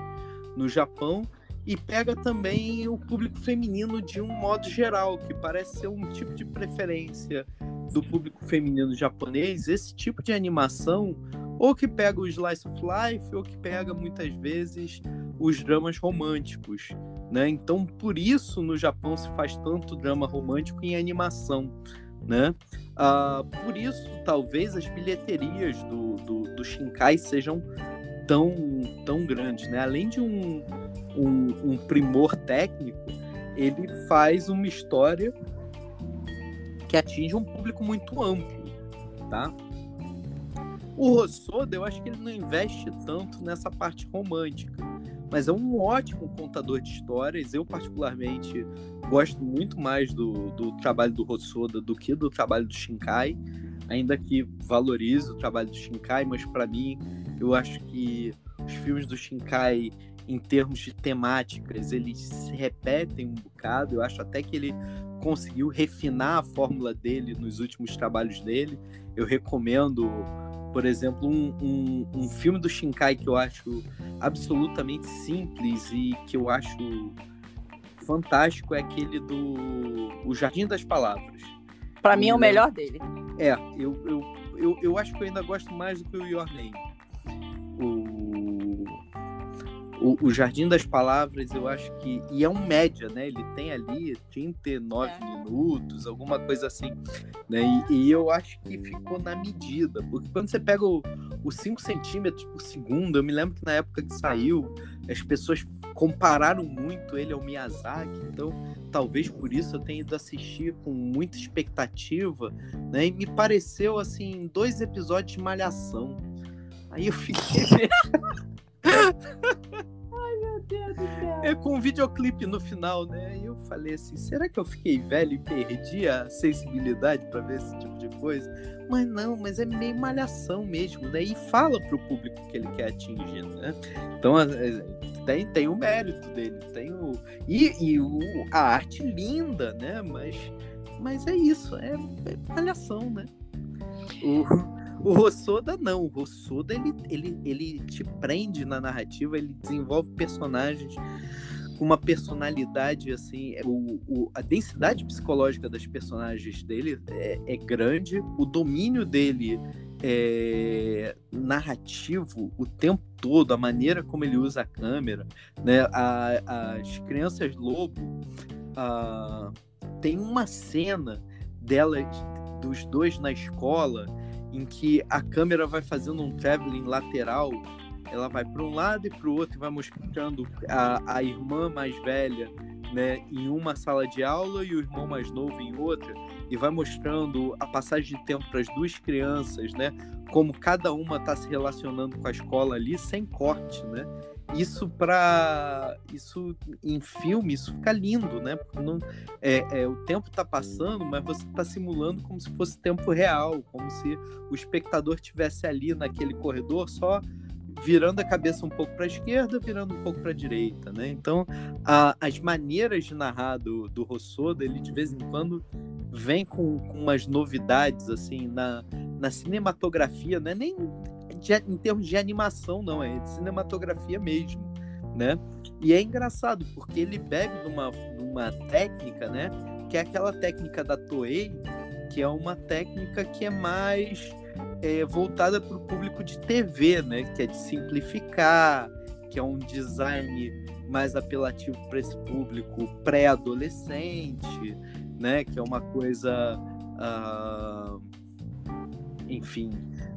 no Japão e pega também o público feminino de um modo geral, que parece ser um tipo de preferência do público feminino japonês, esse tipo de animação, ou que pega o slice of life, ou que pega muitas vezes os dramas românticos, né? Então, por isso no Japão se faz tanto drama romântico em animação, né? Uh, por isso, talvez as bilheterias do, do, do Shinkai sejam tão, tão grande, né? Além de um, um, um primor técnico, ele faz uma história que atinge um público muito amplo, tá? O Rossoda, eu acho que ele não investe tanto nessa parte romântica, mas é um ótimo contador de histórias. Eu, particularmente, gosto muito mais do, do trabalho do Rossoda do que do trabalho do Shinkai, ainda que valorize o trabalho do Shinkai, mas para mim eu acho que os filmes do Shinkai, em termos de temáticas, eles se repetem um bocado. Eu acho até que ele conseguiu refinar a fórmula dele nos últimos trabalhos dele. Eu recomendo, por exemplo, um, um, um filme do Shinkai que eu acho absolutamente simples e que eu acho fantástico é aquele do O Jardim das Palavras. Para mim é o melhor dele. É, eu, eu, eu, eu acho que eu ainda gosto mais do que o Your Name. O, o, o, Jardim das Palavras, eu acho que. E é um média, né? Ele tem ali 39 é. minutos, alguma coisa assim. Né? E, e, eu acho que ficou na medida. Porque quando você pega os 5 centímetros por segundo, eu me lembro que na época que saiu, as pessoas compararam muito ele ao Miyazaki. Então, talvez por isso eu tenha ido assistir com muita expectativa. Né? E me pareceu, assim, dois episódios de malhação. Aí eu fiquei. Ai, meu Deus do céu. É com um videoclipe no final, né? E eu falei assim: será que eu fiquei velho e perdi a sensibilidade para ver esse tipo de coisa? Mas não, mas é meio malhação mesmo, né? E fala pro público que ele quer atingir, né? Então tem, tem o mérito dele, tem o. E, e o, a arte linda, né? Mas, mas é isso, é, é malhação, né? O, o Rossoda não. O Rossoda ele, ele, ele te prende na narrativa, ele desenvolve personagens com uma personalidade assim. O, o, a densidade psicológica das personagens dele é, é grande, o domínio dele é narrativo o tempo todo, a maneira como ele usa a câmera, né? A, as crianças lobo a, tem uma cena delas dos dois na escola em que a câmera vai fazendo um traveling lateral, ela vai para um lado e para o outro e vai mostrando a, a irmã mais velha né, em uma sala de aula e o irmão mais novo em outra, e vai mostrando a passagem de tempo para as duas crianças, né, como cada uma está se relacionando com a escola ali sem corte, né? Isso para isso em filme isso fica lindo, né? Porque não, é, é o tempo está passando, mas você está simulando como se fosse tempo real, como se o espectador tivesse ali naquele corredor só virando a cabeça um pouco para a esquerda, virando um pouco para a direita, né? Então, a, as maneiras de narrar do, do ele de vez em quando vem com, com umas novidades, assim, na, na cinematografia, não é nem de, em termos de animação, não, é de cinematografia mesmo, né? E é engraçado, porque ele bebe numa, numa técnica, né? Que é aquela técnica da Toei, que é uma técnica que é mais é, voltada para o público de TV, né? Que é de simplificar, que é um design mais apelativo para esse público pré-adolescente, né? Que é uma coisa, uh, enfim,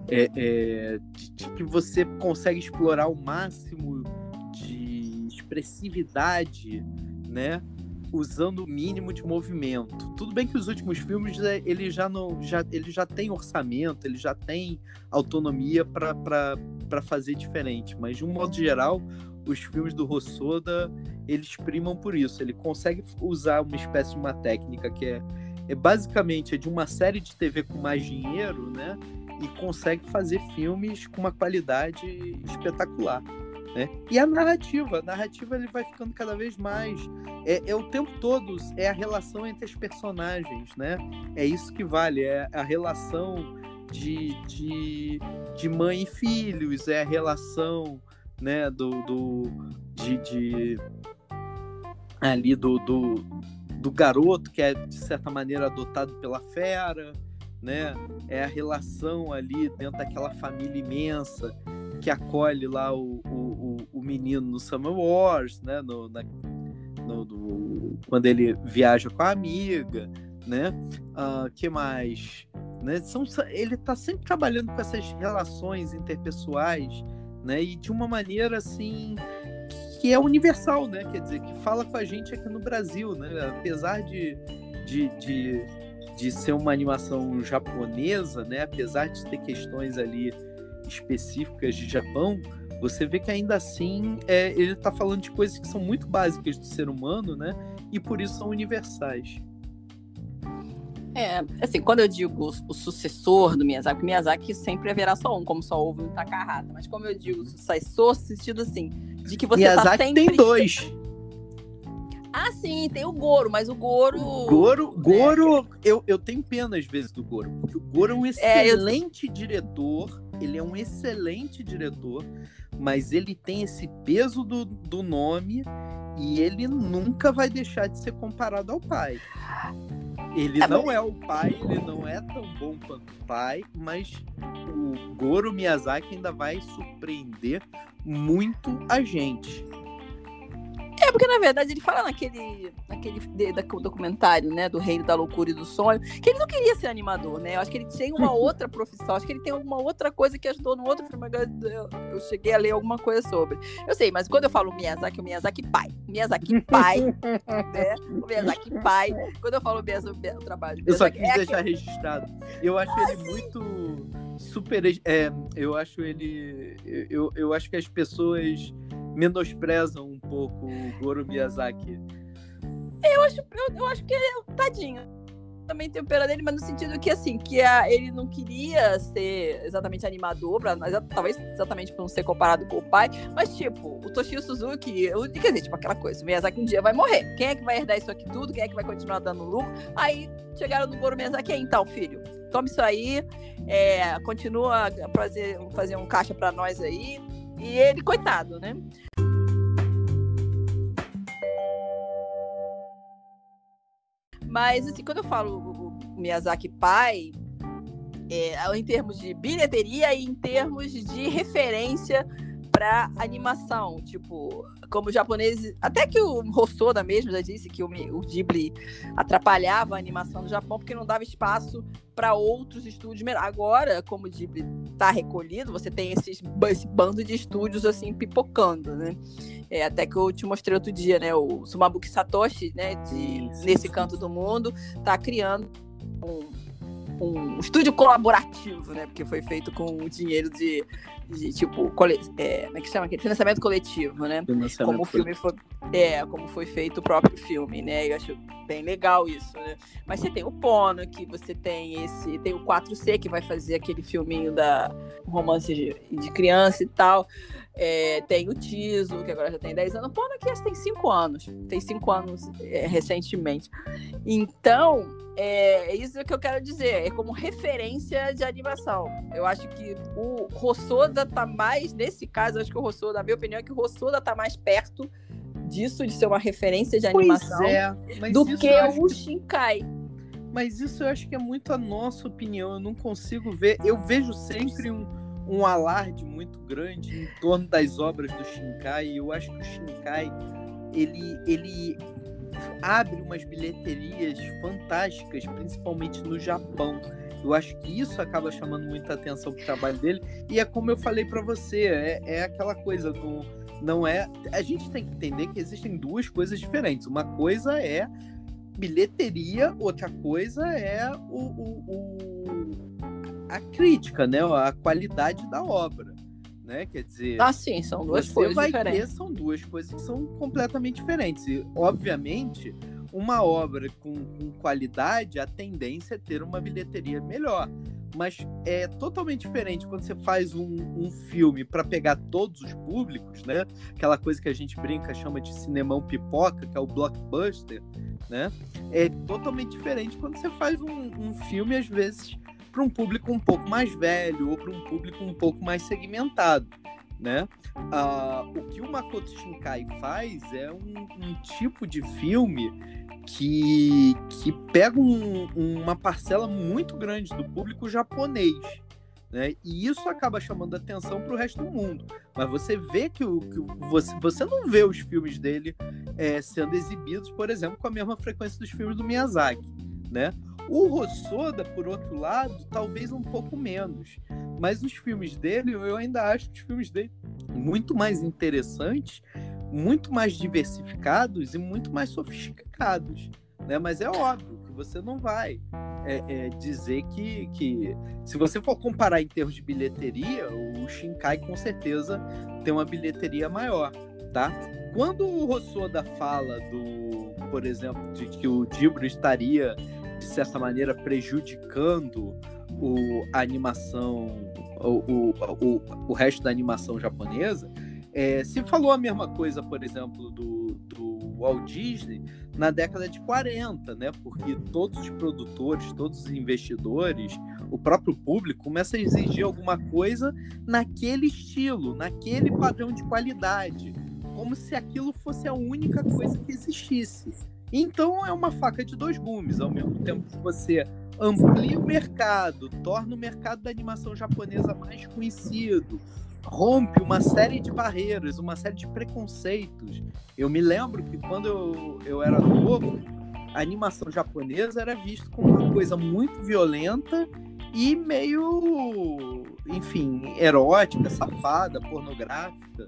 é, é, de, que você consegue explorar o máximo de expressividade, né? usando o mínimo de movimento. Tudo bem que os últimos filmes é, ele já não já ele já tem orçamento, ele já tem autonomia para fazer diferente, mas de um modo geral, os filmes do Rossoda, eles primam por isso. Ele consegue usar uma espécie de uma técnica que é, é basicamente é de uma série de TV com mais dinheiro, né? E consegue fazer filmes com uma qualidade espetacular. Né? E a narrativa, a narrativa ele vai ficando cada vez mais é, é, o tempo todo é a relação entre as personagens, né? É isso que vale, é a relação de, de, de mãe e filhos, é a relação, né, do, do de, de ali do, do, do garoto que é de certa maneira adotado pela fera, né? É a relação ali dentro daquela família imensa que acolhe lá o, o, o menino no Summer Wars, né? No, na, no, do, quando ele viaja com a amiga, né? Uh, que mais? Né? São, ele está sempre trabalhando com essas relações interpessoais, né? E de uma maneira assim que é universal, né? Quer dizer, que fala com a gente aqui no Brasil, né? Apesar de, de, de, de ser uma animação japonesa, né? Apesar de ter questões ali específicas de Japão, você vê que ainda assim é, ele está falando de coisas que são muito básicas do ser humano, né? E por isso são universais. É, assim, quando eu digo o, sucessor do Miyazaki, o Miyazaki sempre haverá só um, como só houve um Takahata. Mas como eu digo sucessor, sentido assim, de que você Miyazaki tá sempre... tem dois. Ah, sim, tem o Goro, mas o Goro. Goro, né, Goro, né? eu, eu tenho pena às vezes do Goro, porque o Goro é um excelente é, eu... diretor, ele é um excelente diretor, mas ele tem esse peso do, do nome e ele nunca vai deixar de ser comparado ao pai. Ele é, não é o pai, ele não é tão bom quanto o pai, mas o Goro Miyazaki ainda vai surpreender muito a gente. É, porque na verdade ele fala naquele, naquele documentário, né, do Reino da Loucura e do Sonho, que ele não queria ser animador, né? Eu acho que ele tem uma outra profissão, acho que ele tem alguma outra coisa que ajudou no outro filme. Eu, cheguei a ler alguma coisa sobre. Eu sei, mas quando eu falo Miyazaki, o Miyazaki pai. Miyazaki pai, né? O Miyazaki pai. Quando eu falo Miyazaki, o trabalho. Eu só quis é deixar aquele... registrado. Eu acho ah, ele sim. muito super. É, eu acho ele. Eu, eu acho que as pessoas menosprezam um pouco o Goro Miyazaki. Eu acho, eu, eu acho que é tadinho também tem o pena dele, mas no sentido que, assim, que a, ele não queria ser exatamente animador, pra, talvez exatamente por não ser comparado com o pai, mas, tipo, o Toshio Suzuki, eu, quer dizer, tipo, aquela coisa, o Miyazaki um dia vai morrer. Quem é que vai herdar isso aqui tudo? Quem é que vai continuar dando lucro? Aí chegaram no Goro Miyazaki, então, filho, tome isso aí, é, continua a fazer, fazer um caixa para nós aí, e ele, coitado, né? Mas, assim, quando eu falo Miyazaki pai, é, em termos de bilheteria e em termos de referência para animação, tipo, como japonês, até que o Hosoda mesmo já disse que o, o Ghibli atrapalhava a animação do Japão porque não dava espaço para outros estúdios. Agora, como o Ghibli está recolhido, você tem esses, esse bando de estúdios assim pipocando, né? É, até que eu te mostrei outro dia, né? O Sumabuki Satoshi, né? De, nesse canto do mundo, está criando um, um estúdio colaborativo, né? Porque foi feito com o dinheiro de de tipo, cole... é, como é que chama aquele financiamento coletivo, né? Financiamento como o filme foi, é, como foi feito o próprio filme, né? Eu acho bem legal isso, né? Mas você tem o Pono, que você tem esse, tem o 4C que vai fazer aquele filminho da romance de, de criança e tal. É, tem o Tiso, que agora já tem 10 anos. O que tem 5 anos. Tem 5 anos é, recentemente. Então, é, é isso que eu quero dizer. É como referência de animação. Eu acho que o Rossoda tá mais, nesse caso, eu acho que o Rossoda, na minha opinião, é que o Rossoda tá mais perto disso, de ser uma referência de animação, é, do que o Shinkai. Mas isso eu acho que é muito a nossa opinião. Eu não consigo ver. Eu vejo sempre um, um alarde muito grande em torno das obras do Shinkai. E eu acho que o Shinkai ele, ele abre umas bilheterias fantásticas, principalmente no Japão. Eu acho que isso acaba chamando muita atenção pro trabalho dele. E é como eu falei para você, é, é aquela coisa do. Não é. A gente tem que entender que existem duas coisas diferentes. Uma coisa é bilheteria, outra coisa é o, o, o a crítica, né? A qualidade da obra né? Quer dizer. Ah, sim, são duas coisas vai diferentes. Ter, são duas coisas que são completamente diferentes. E, obviamente, uma obra com, com qualidade, a tendência é ter uma bilheteria melhor. Mas é totalmente diferente quando você faz um, um filme para pegar todos os públicos, né? Aquela coisa que a gente brinca, chama de cinemão pipoca, que é o blockbuster, né? É totalmente diferente quando você faz um, um filme, às vezes, para um público um pouco mais velho ou para um público um pouco mais segmentado. Né? Ah, o que o Makoto Shinkai faz é um, um tipo de filme que, que pega um, uma parcela muito grande do público japonês. Né? E isso acaba chamando atenção para o resto do mundo. Mas você vê que, o, que você, você não vê os filmes dele é, sendo exibidos, por exemplo, com a mesma frequência dos filmes do Miyazaki. Né? O Rossoda, por outro lado, talvez um pouco menos. Mas os filmes dele, eu ainda acho os filmes dele muito mais interessantes, muito mais diversificados e muito mais sofisticados. Né? Mas é óbvio que você não vai é, é, dizer que, que. Se você for comparar em termos de bilheteria, o Shinkai com certeza tem uma bilheteria maior. Tá? Quando o Rossoda fala do, por exemplo, de que o Ghibli estaria de certa maneira prejudicando o, a animação, o, o, o, resto da animação japonesa. É, se falou a mesma coisa, por exemplo, do, do Walt Disney na década de 40, né? Porque todos os produtores, todos os investidores, o próprio público começa a exigir alguma coisa naquele estilo, naquele padrão de qualidade, como se aquilo fosse a única coisa que existisse Então é uma faca de dois gumes, ao mesmo tempo que você amplia o mercado, torna o mercado da animação japonesa mais conhecido, rompe uma série de barreiras, uma série de preconceitos. Eu me lembro que quando eu, eu era novo, a animação japonesa era vista como uma coisa muito violenta e meio, enfim, erótica, safada, pornográfica.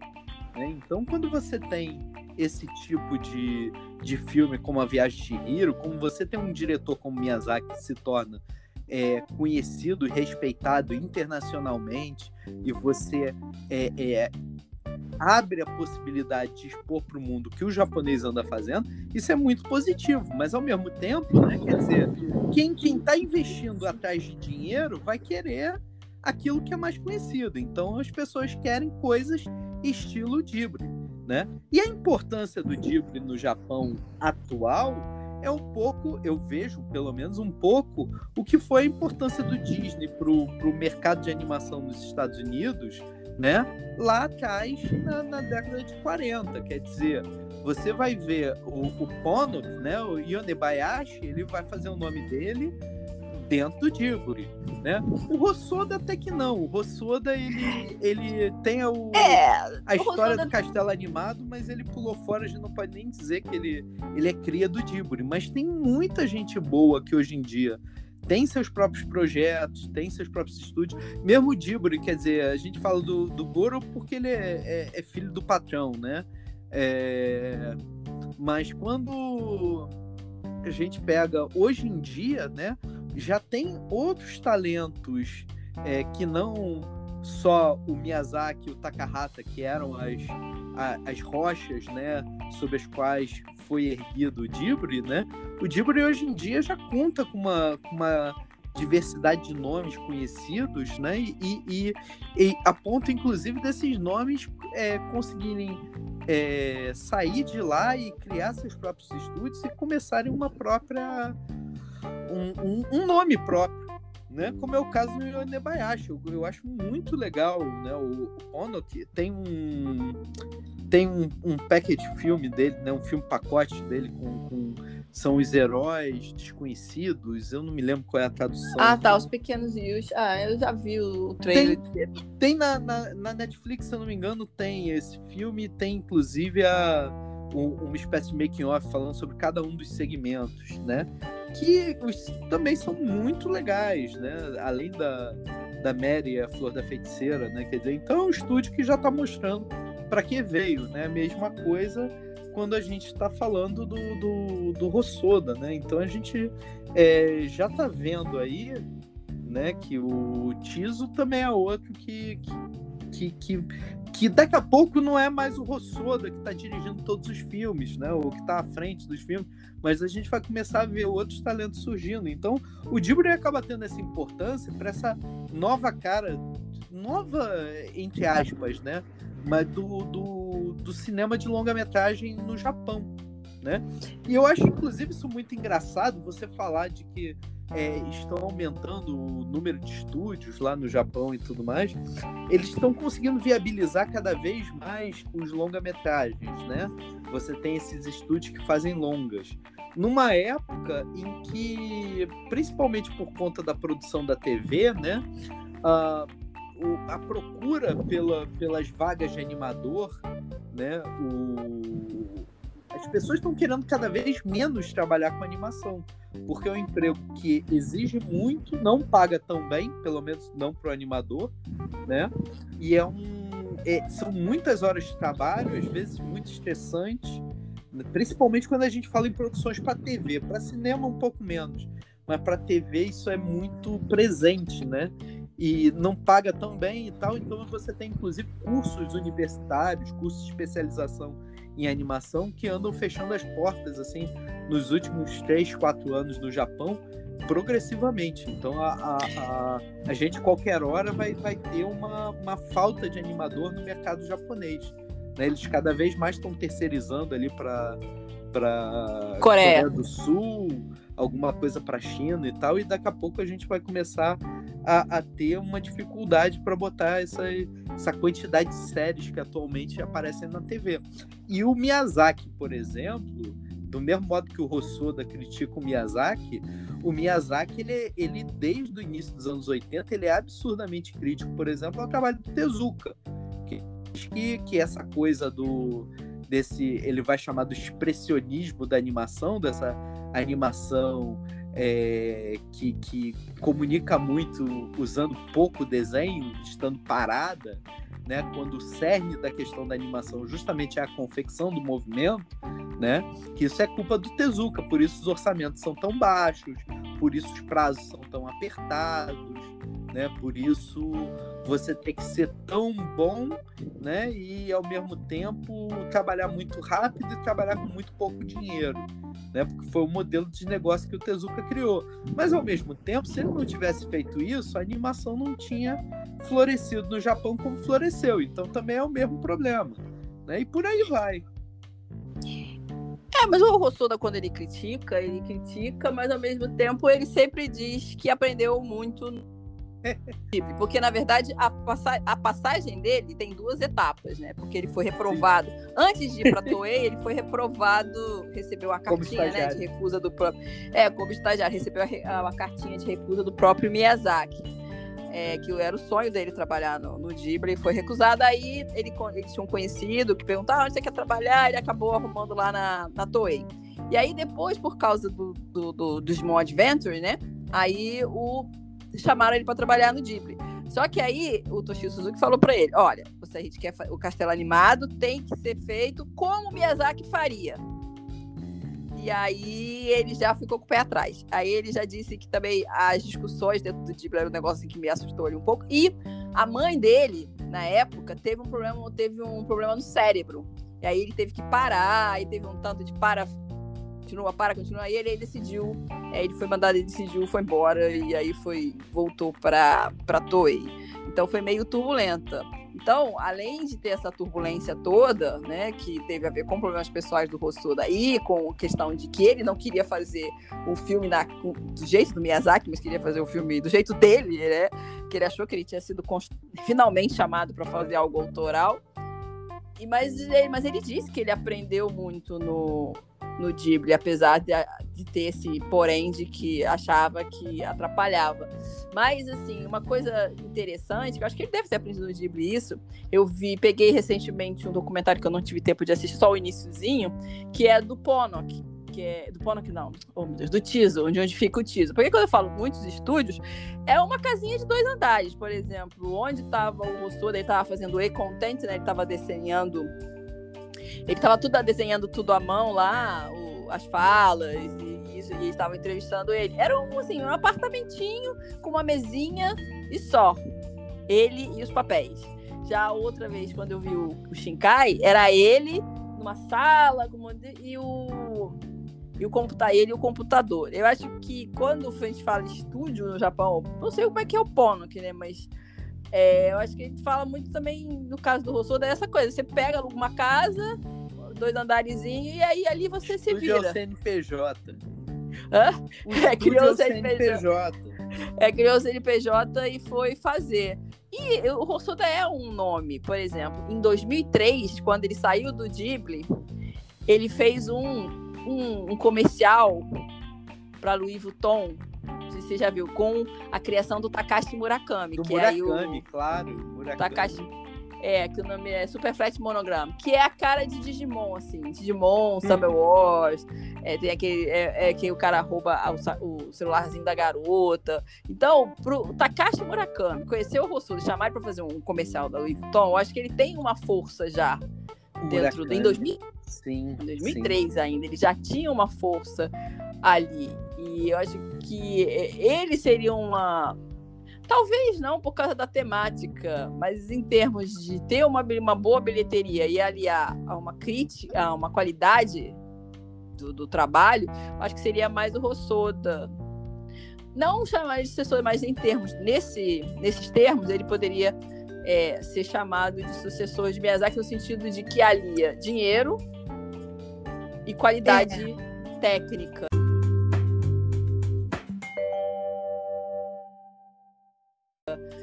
Né? Então, quando você tem esse tipo de, de filme como A Viagem de Chihiro, como você tem um diretor como Miyazaki que se torna é, conhecido e respeitado internacionalmente e você é, é, abre a possibilidade de expor para o mundo o que o japonês anda fazendo, isso é muito positivo. Mas ao mesmo tempo, né, quer dizer, quem está investindo atrás de dinheiro vai querer aquilo que é mais conhecido. Então as pessoas querem coisas estilo Ghibli, né? E a importância do Ghibli no Japão atual é um pouco, eu vejo pelo menos um pouco, o que foi a importância do Disney para o mercado de animação nos Estados Unidos, né? Lá atrás, na, na década de 40. Quer dizer, você vai ver o, o Pono, né? O Yonebayashi, ele vai fazer o nome dele dentro do Ghibli, né? O Rossoda até que não. O Rossoda, ele, ele tem o, é, a história Rossoda... do castelo animado, mas ele pulou fora, a gente não pode nem dizer que ele, ele é cria do Ghibli. Mas tem muita gente boa que hoje em dia tem seus próprios projetos, tem seus próprios estúdios. Mesmo o Ghibli, quer dizer, a gente fala do, do Goro porque ele é, é, é filho do patrão, né? É... Mas quando a gente pega hoje em dia, né? Já tem outros talentos é, que não só o Miyazaki e o Takahata, que eram as, as rochas né, sobre as quais foi erguido o Ghibli, né? O Ghibli hoje em dia já conta com uma, uma diversidade de nomes conhecidos, né? E, e, e a ponto, inclusive, desses nomes é, conseguirem é, sair de lá e criar seus próprios estúdios e começarem uma própria um, um, um nome próprio, né? Como é o caso do Yonebayashi. Eu, eu acho muito legal, né? O, o Ono que tem um tem um, um package filme dele, né? Um filme pacote dele com, com são os heróis desconhecidos. Eu não me lembro qual é a tradução. Ah, tá. Os pequenos Yus. Ah, eu já vi o trailer. Tem, tem na, na, na, Netflix, se eu não me engano, tem esse filme. Tem inclusive a, uma espécie de making-off falando sobre cada um dos segmentos, né? que os, também são muito legais, né? Além da, da Mary, a Flor da Feiticeira, né? Quer dizer, então é um estúdio que já está mostrando para que veio, né? Mesma coisa quando a gente está falando do, do, do Rossoda, né? Então a gente é, já está vendo aí, né? Que o Tiso também é outro que, que, que, que daqui a pouco não é mais o Rossoda que está dirigindo todos os filmes, né? Ou que está à frente dos filmes, mas a gente vai começar a ver outros talentos surgindo. Então, o Ghibli acaba tendo essa importância para essa nova cara, nova entre aspas, né? Mas do, do, do cinema de longa-metragem no Japão, né? E eu acho, inclusive, isso muito engraçado você falar de que é, estão aumentando o número de estúdios lá no Japão e tudo mais, eles estão conseguindo viabilizar cada vez mais os longa-metragens, né? Você tem esses estúdios que fazem longas. Numa época em que, principalmente por conta da produção da TV, né? A, a procura pela, pelas vagas de animador, né? O, as pessoas estão querendo cada vez menos trabalhar com animação, porque é um emprego que exige muito, não paga tão bem, pelo menos não para o animador, né? E é um, é, são muitas horas de trabalho, às vezes muito estressante, principalmente quando a gente fala em produções para TV, para cinema um pouco menos, mas para TV isso é muito presente, né? E não paga tão bem e tal, então você tem inclusive cursos universitários, cursos de especialização em animação que andam fechando as portas assim nos últimos 3, 4 anos no Japão progressivamente. Então a, a, a, a gente qualquer hora vai, vai ter uma, uma falta de animador no mercado japonês. Né? Eles cada vez mais estão terceirizando ali para para Coreia. Coreia do Sul, alguma coisa para China e tal, e daqui a pouco a gente vai começar a, a ter uma dificuldade para botar essa, essa quantidade de séries que atualmente aparecem na TV. E o Miyazaki, por exemplo, do mesmo modo que o Hosoda critica o Miyazaki, o Miyazaki, ele, ele desde o início dos anos 80, ele é absurdamente crítico, por exemplo, ao trabalho do Tezuka, que, que, que essa coisa do desse, ele vai chamar do expressionismo da animação, dessa animação é, que, que comunica muito usando pouco desenho, estando parada, né, quando o cerne da questão da animação justamente é a confecção do movimento, né, que isso é culpa do Tezuka, por isso os orçamentos são tão baixos, por isso os prazos são tão apertados, né, por isso você tem que ser tão bom, né, e ao mesmo tempo trabalhar muito rápido e trabalhar com muito pouco dinheiro né? Porque foi o modelo de negócio que o Tezuka criou. Mas ao mesmo tempo, se ele não tivesse feito isso, a animação não tinha florescido no Japão como floresceu. Então também é o mesmo problema, né? E por aí vai. É, mas o Rossoda, quando ele critica, ele critica, mas ao mesmo tempo ele sempre diz que aprendeu muito porque, na verdade, a, passa a, passagem dele tem duas etapas, né? Porque ele foi reprovado. Sim. Antes de ir para Toei, ele foi reprovado, recebeu a cartinha né, de recusa do próprio. É, como estagiário, recebeu a, a cartinha de recusa do próprio Miyazaki. É, que era o sonho dele trabalhar no, no Ghibli, foi recusado. Aí ele, ele tinha um conhecido que perguntava ah, onde você quer trabalhar, ele acabou arrumando lá na, na Toei. E aí, depois, por causa do, do, do, do Small Adventure, né? Aí o chamaram ele para trabalhar no Ghibli. Só que aí o Toshio Suzuki falou para ele: olha, se a gente quer o castelo animado, tem que ser feito como Miyazaki faria. E aí ele já ficou com o pé atrás. Aí ele já disse que também as discussões dentro do Ghibli era um negócio que me assustou ali um pouco. E a mãe dele, na época, teve um problema, teve um problema no cérebro. E aí ele teve que parar, aí teve um tanto de para continua, para, continua. E ele, ele decidiu, é, ele foi mandado, ele decidiu, foi embora, e aí foi, voltou para pra Toei. Então foi meio turbulenta. Então, além de ter essa turbulência toda, né, que teve a ver com problemas pessoais do Rossoda e com a questão de que ele não queria fazer o filme na, do jeito do Miyazaki, mas queria fazer o filme do jeito dele, né, que ele achou que ele tinha sido finalmente chamado para fazer algo autoral. E, mas, mas ele disse que ele aprendeu muito no, no Ghibli, apesar de, de ter esse porém de que achava que atrapalhava. Mas, assim, uma coisa interessante, que eu acho que ele deve ter aprendido no Ghibli isso, eu vi, peguei recentemente um documentário que eu não tive tempo de assistir, só o iníciozinho, que é do Ponok, que é do não, oh meu Deus, do Tiso, onde, onde fica o Tiso. Porque quando eu falo muitos estúdios, é uma casinha de dois andares, por exemplo, onde estava o Mussura, ele estava fazendo e-content, né, ele estava desenhando ele estava tudo desenhando tudo à mão lá, o, as falas e isso, e estava entrevistando ele. Era um, assim, um apartamentinho com uma mesinha e só. Ele e os papéis. Já outra vez, quando eu vi o, o Shinkai, era ele numa sala com e o e o computador, ele e o computador. Eu acho que quando a gente fala estúdio no Japão, não sei como é que é o Ponok, né, mas é, eu acho que a gente fala muito também, no caso do Rousseau, dessa coisa. Você pega uma casa, dois andarezinhos, e aí ali você se vira. É o CNPJ. Hã? O é, criou o CNPJ. É, criou o CNPJ e foi fazer. E o Rossoda é um nome, por exemplo. Em 2003, quando ele saiu do Ghibli, ele fez um, um, um comercial para Louis Vuitton não sei se você já viu, com a criação do Takashi Murakami. Do que Murakami, é o... claro. Murakami. Takashi. É, que o nome é Super Flat Monogram, que é a cara de Digimon, assim. Digimon, Summer Wars, é, tem aquele é, é, que o cara rouba o, o, celularzinho da garota. Então, pro Takashi Murakami conhecer o Rossudo, chamar ele pra fazer um comercial da Louis Vuitton, eu acho que ele tem uma força já dentro do, em 2000, sim, em 2003 sim. ainda, ele já tinha uma força ali. E eu acho que ele seria uma. Talvez não por causa da temática, mas em termos de ter uma, uma boa bilheteria e aliar a uma crítica, a uma qualidade do, do trabalho, acho que seria mais o Rossoda. Não chamar de sucessor, mas em termos, nesse, nesses termos, ele poderia é, ser chamado de sucessor de Miyazaki no sentido de que alia dinheiro e qualidade é. técnica.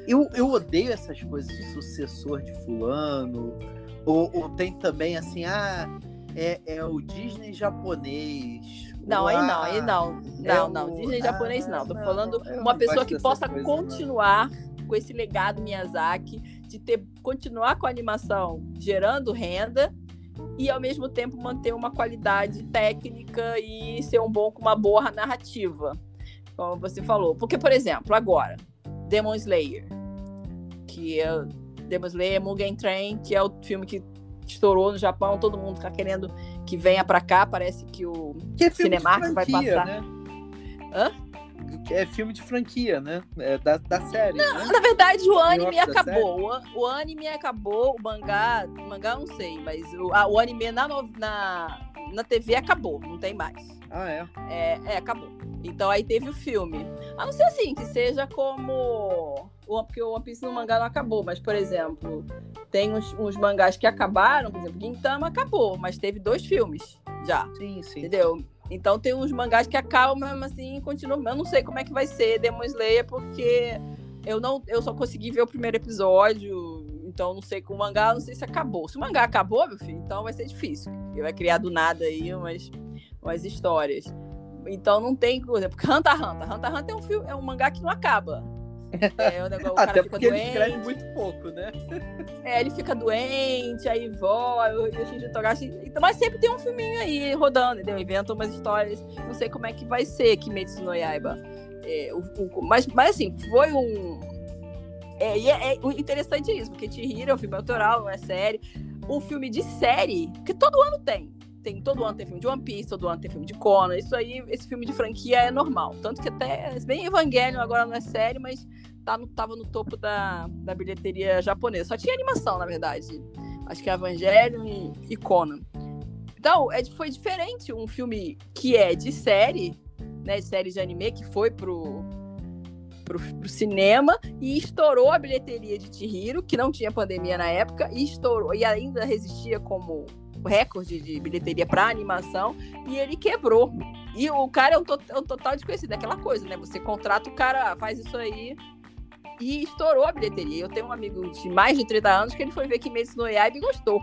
Eu, eu odeio essas coisas de sucessor de fulano. Ou, ou tem também assim, ah, É, é o Disney japonês. Não, aí não, aí não. Não, é não. O... Disney japonês ah, não. Tô não, falando uma pessoa que possa continuar com esse legado Miyazaki, de ter continuar com a animação gerando renda e ao mesmo tempo manter uma qualidade técnica e ser um bom com uma boa narrativa, como você falou. Porque, por exemplo, agora, Demon Slayer, que é Demon Slayer, Mugen Train, que é o filme que estourou no Japão, todo mundo tá querendo que venha para cá, parece que o que é Cinemark vai passar. Né? Hã? É filme de franquia, né? É da, da série. Não, né? Na verdade, o anime acabou. O, o, anime acabou, o mangá. O mangá não sei, mas o, a, o anime na, na, na TV acabou, não tem mais. Ah, é? É, é acabou. Então aí teve o filme. A não ser assim, que seja como. Porque o One Piece no mangá não acabou, mas, por exemplo, tem uns, uns mangás que acabaram, por exemplo, Gintama acabou, mas teve dois filmes já. Sim, sim. Entendeu? Então tem uns mangás que acabam mesmo assim e continuam. Eu não sei como é que vai ser Demon Slayer, porque eu não eu só consegui ver o primeiro episódio, então não sei com o mangá, não sei se acabou. Se o mangá acabou, meu filho, então vai ser difícil. Ele vai criar do nada aí umas, umas histórias. Então não tem, por exemplo, Hunter x Hunter. Hunter x Hunter é um, filme, é um mangá que não acaba. É, o negócio, o Até porque doente. ele escreve muito pouco, né? É, ele fica doente, aí voa, o Shinji Togashi... Então, mas sempre tem um filminho aí rodando, entendeu? Inventam umas histórias. Não sei como é que vai ser Kimetsu no Yaiba. É, o, o, mas, mas assim, foi um... É, e é, é interessante isso, porque Chihiro é um filme autoral, não é série. Um filme de série, que todo ano tem tem todo ano tem filme de One Piece, todo ano tem filme de Conan. Isso aí, esse filme de franquia é normal. Tanto que até, bem Evangelion agora não é série, mas tá no, tava no topo da, da bilheteria japonesa. Só tinha animação, na verdade. Acho que é Evangelion e, e Conan. Então, é, foi diferente um filme que é de série, né, de série de anime, que foi pro, pro, pro cinema e estourou a bilheteria de Chihiro, que não tinha pandemia na época, e estourou, e ainda resistia como recorde de bilheteria para animação e ele quebrou. E o cara é um, to é um total desconhecido, é aquela coisa, né? Você contrata o cara, faz isso aí e estourou a bilheteria. Eu tenho um amigo de mais de 30 anos que ele foi ver Kimetsu no Yaiba e gostou.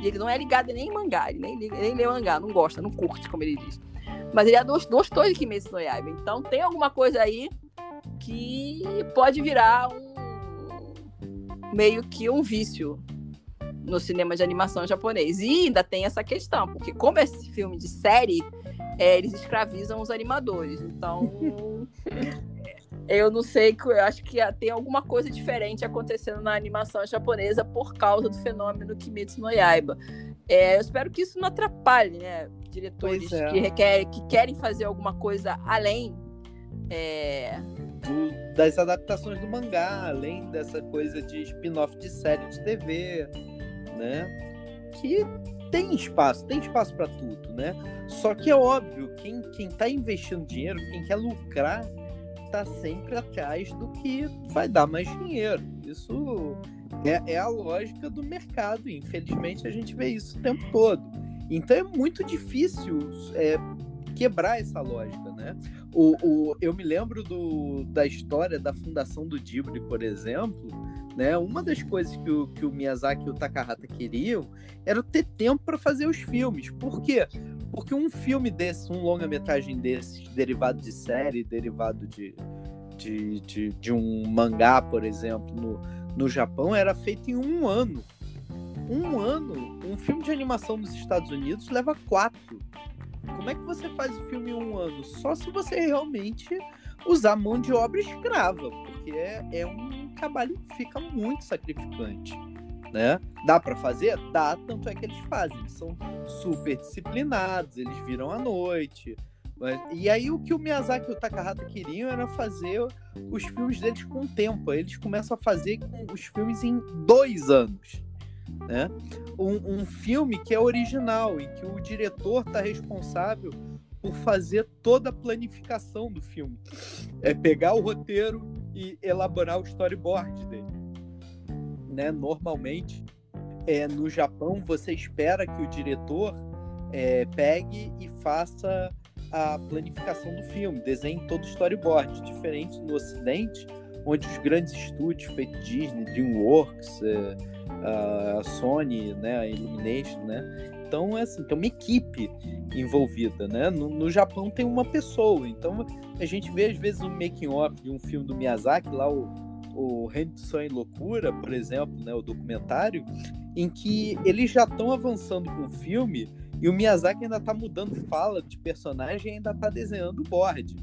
E ele não é ligado nem em mangá, ele nem, nem lê mangá, não gosta, não curte, como ele diz. Mas ele gostou de Kimetsu no Yaiba. Então tem alguma coisa aí que pode virar um meio que um vício no cinema de animação japonês. E ainda tem essa questão, porque como esse filme de série, é, eles escravizam os animadores. Então, eu não sei, eu acho que tem alguma coisa diferente acontecendo na animação japonesa por causa do fenômeno Kimetsu no Yaiba. É, eu espero que isso não atrapalhe, né? Diretores é. que, requer, que querem fazer alguma coisa além é... das adaptações do mangá, além dessa coisa de spin-off de série de TV né? Que tem espaço, tem espaço para tudo, né? Só que é óbvio, quem, quem tá investindo dinheiro, quem quer lucrar, tá sempre atrás do que vai dar mais dinheiro. Isso é, é a lógica do mercado. Infelizmente, a gente vê isso o tempo todo. Então é muito difícil é, quebrar essa lógica, né? O, o, eu me lembro do, da história da fundação do Ghibli, por exemplo, né? Uma das coisas que o, que o Miyazaki e o Takahata queriam era ter tempo para fazer os filmes. Por quê? Porque um filme desse, um longa-metragem desses, derivado de série, derivado de, de, de, de, um mangá, por exemplo, no, no Japão, era feito em um ano. Um ano, um filme de animação nos Estados Unidos leva quatro. Como é que você faz o filme em um ano? Só se você realmente usar mão de obra escrava, é, é um trabalho que fica muito sacrificante. Né? Dá para fazer? Dá, tanto é que eles fazem. Eles são super disciplinados, eles viram à noite. Mas, e aí o que o Miyazaki e o Takahata queriam era fazer os filmes deles com tempo. Eles começam a fazer os filmes em dois anos. Né? Um, um filme que é original, em que o diretor está responsável por fazer toda a planificação do filme. É pegar o roteiro e elaborar o storyboard dele. Né? Normalmente, é, no Japão, você espera que o diretor é, pegue e faça a planificação do filme, desenhe todo o storyboard. Diferente no Ocidente, onde os grandes estúdios, feito Disney, DreamWorks, é, a Sony, né, a Illumination, né, Então, é assim, tem uma equipe envolvida, né? No, no Japão tem uma pessoa. Então, a gente vê, às vezes, um making-off de um filme do Miyazaki, lá o, o Rendição em Loucura, por exemplo, né? O documentário, em que eles já estão avançando com o filme e o Miyazaki ainda está mudando fala de personagem e ainda está desenhando o board.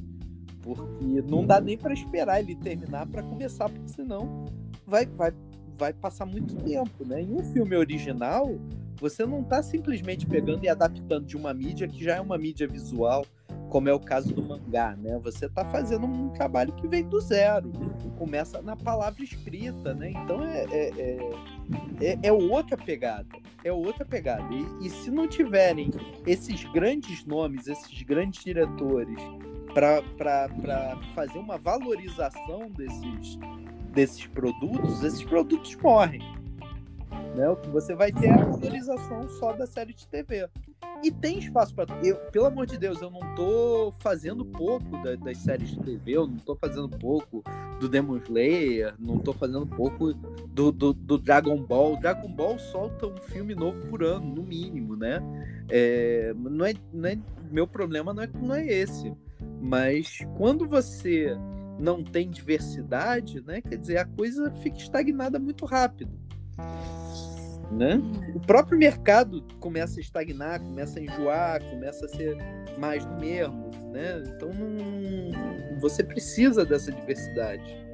Porque não dá nem para esperar ele terminar para começar, porque senão vai, vai, vai passar muito tempo, né? Em um filme original, você não está simplesmente pegando e adaptando de uma mídia que já é uma mídia visual, como é o caso do mangá, né? Você está fazendo um trabalho que vem do zero, começa na palavra escrita, né? Então é, é, é, é, é outra pegada, é outra pegada. E, e se não tiverem esses grandes nomes, esses grandes diretores para fazer uma valorização desses, desses produtos, esses produtos morrem. Né? O que você vai ter é a valorização só da série de TV. E tem espaço para. Pelo amor de Deus, eu não tô fazendo pouco da, das séries de TV, eu não tô fazendo pouco do Demon Slayer, não tô fazendo pouco do, do, do Dragon Ball. Dragon Ball solta um filme novo por ano, no mínimo, né? É, não é, não é, meu problema não é, não é esse. Mas quando você não tem diversidade, né? Quer dizer, a coisa fica estagnada muito rápido. Né? O próprio mercado começa a estagnar, começa a enjoar, começa a ser mais do mesmo, né? Então não, você precisa dessa diversidade.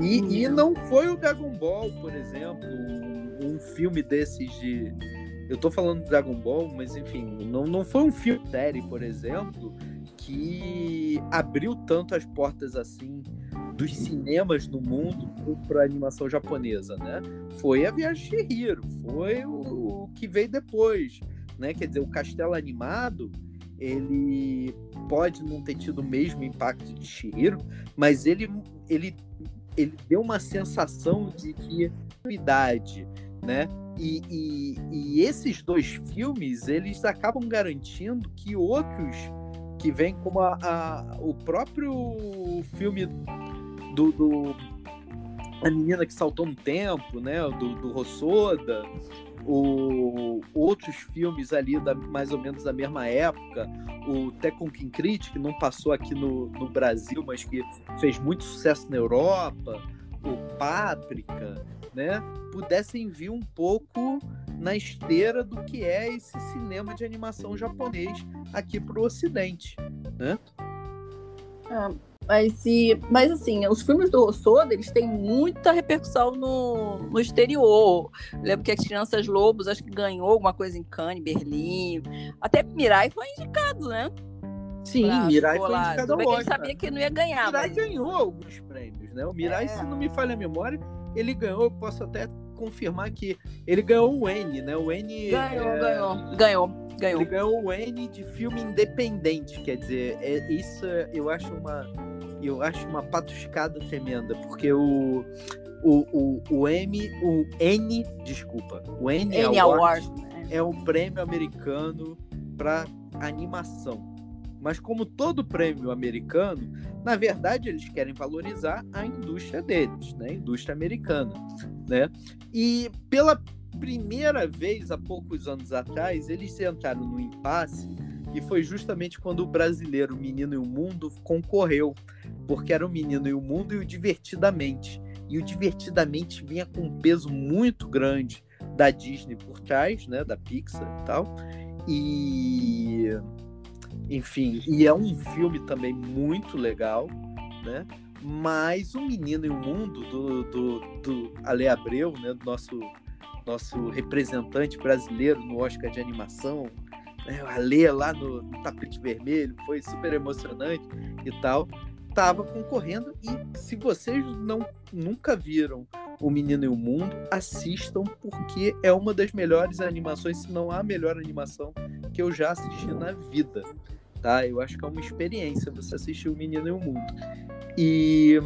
E, e uhum. não foi o Dragon Ball, por exemplo, um, um filme desses de. Eu tô falando do Dragon Ball, mas enfim, não, não foi um filme série, por exemplo, que abriu tanto as portas assim dos cinemas no mundo para animação japonesa, né? Foi a Viagem de Chihiro, foi o, o, que veio depois, né? Quer dizer, o Castelo Animado, ele pode não ter tido o mesmo impacto de Chihiro, mas ele, ele, ele deu uma sensação de criatividade, né? E, e, e esses dois filmes, eles acabam garantindo que outros que vem como a, a, o próprio filme do, do, a menina que saltou no tempo, né, do, do Rossoda, o, outros filmes ali da, mais ou menos da mesma época, o Tekken Crit, que não passou aqui no, no Brasil, mas que fez muito sucesso na Europa, o Páprica, né, pudessem vir um pouco na esteira do que é esse cinema de animação japonês aqui para o Ocidente, né? Ah, mas, se, mas assim, os filmes do Hosoda, eles têm muita repercussão no, no exterior. Eu lembro que as Crianças Lobos, acho que ganhou alguma coisa em Cannes, Berlim. Até Mirai foi indicado, né? Sim, pra Mirai foi indicado ao Oscar. Ele sabia que não ia ganhar. Mirai mas... ganhou alguns prêmios, né? O Mirai, é. se não me falha a memória, ele ganhou, eu posso até confirmar que ele ganhou o N, né? O N. Ganhou, é... ganhou, ganhou, ganhou. Ele ganhou o N de filme independente, quer dizer, é, isso eu acho uma. Eu acho uma patuscada tremenda, porque o, o, o, o M, o N, desculpa, o N, N Award, Award né? é um prêmio americano para animação. Mas como todo prêmio americano, na verdade eles querem valorizar a indústria deles, né? A indústria americana, né? E pela primeira vez há poucos anos atrás, eles entraram no impasse e foi justamente quando o brasileiro Menino e o Mundo concorreu, porque era o Menino e o Mundo e o Divertidamente. E o Divertidamente vinha com um peso muito grande da Disney por trás, né, da Pixar e tal. E enfim, e é um filme também muito legal, né? Mas O Menino e o Mundo, do, do, do Ale Abreu, né? Do nosso, nosso representante brasileiro no Oscar de animação, né? O Ale lá no, no tapete vermelho, foi super emocionante e tal. Tava concorrendo e se vocês não nunca viram O Menino e o Mundo, assistam porque é uma das melhores animações, se não a melhor animação que eu já assisti na vida tá? Eu acho que é uma experiência você assistir O Menino e o Mundo. E,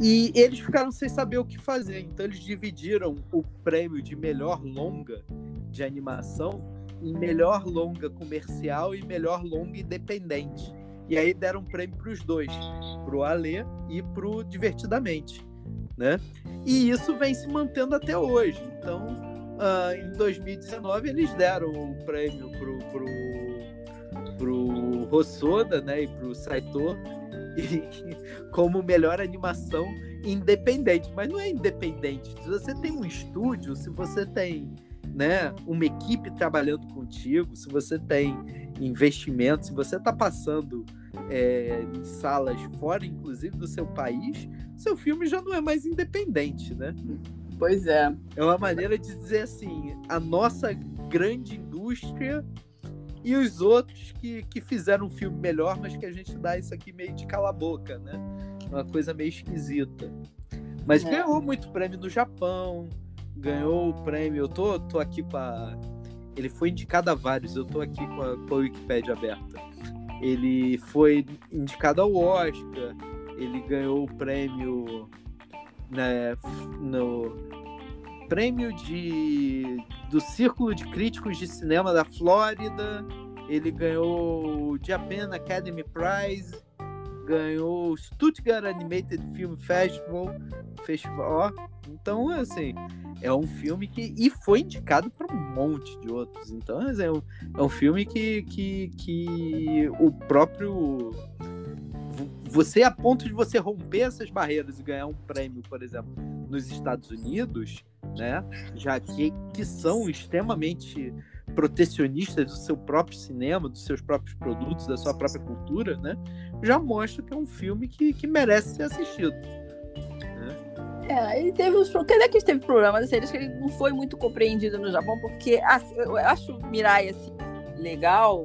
e eles ficaram sem saber o que fazer, então eles dividiram o prêmio de melhor longa de animação em melhor longa comercial e melhor longa independente. E aí deram prêmio para os dois, para o Alê e para o Divertidamente. Né? E isso vem se mantendo até hoje. Então, uh, em 2019 eles deram o prêmio pro, pro Rossoda, né, e pro Saito e, como melhor animação independente, mas não é independente. Se você tem um estúdio, se você tem né, uma equipe trabalhando contigo, se você tem investimento, se você está passando é, em salas fora, inclusive do seu país, seu filme já não é mais independente, né? Pois é. É uma maneira de dizer assim, a nossa grande indústria e os outros que, que fizeram um filme melhor, mas que a gente dá isso aqui meio de cala boca, né? Uma coisa meio esquisita. Mas é. ganhou muito prêmio no Japão, ganhou o prêmio. Eu tô, tô aqui com a. Ele foi indicado a vários, eu tô aqui com a, com a Wikipedia aberta. Ele foi indicado ao Oscar, ele ganhou o prêmio né, no prêmio de do Círculo de Críticos de Cinema da Flórida. Ele ganhou o Japan Academy Prize, ganhou o Stuttgart Animated Film Festival, Festival. Então, assim, é um filme que. E foi indicado para um monte de outros. Então, é um, é um filme que, que, que o próprio. Você, a ponto de você romper essas barreiras e ganhar um prêmio, por exemplo, nos Estados Unidos, né? Já que, que são extremamente protecionistas do seu próprio cinema, dos seus próprios produtos, da sua própria cultura, né? Já mostra que é um filme que, que merece ser assistido. É, ele teve uns problemas. que teve problemas? Assim, que ele não foi muito compreendido no Japão, porque assim, eu acho o Mirai assim, legal,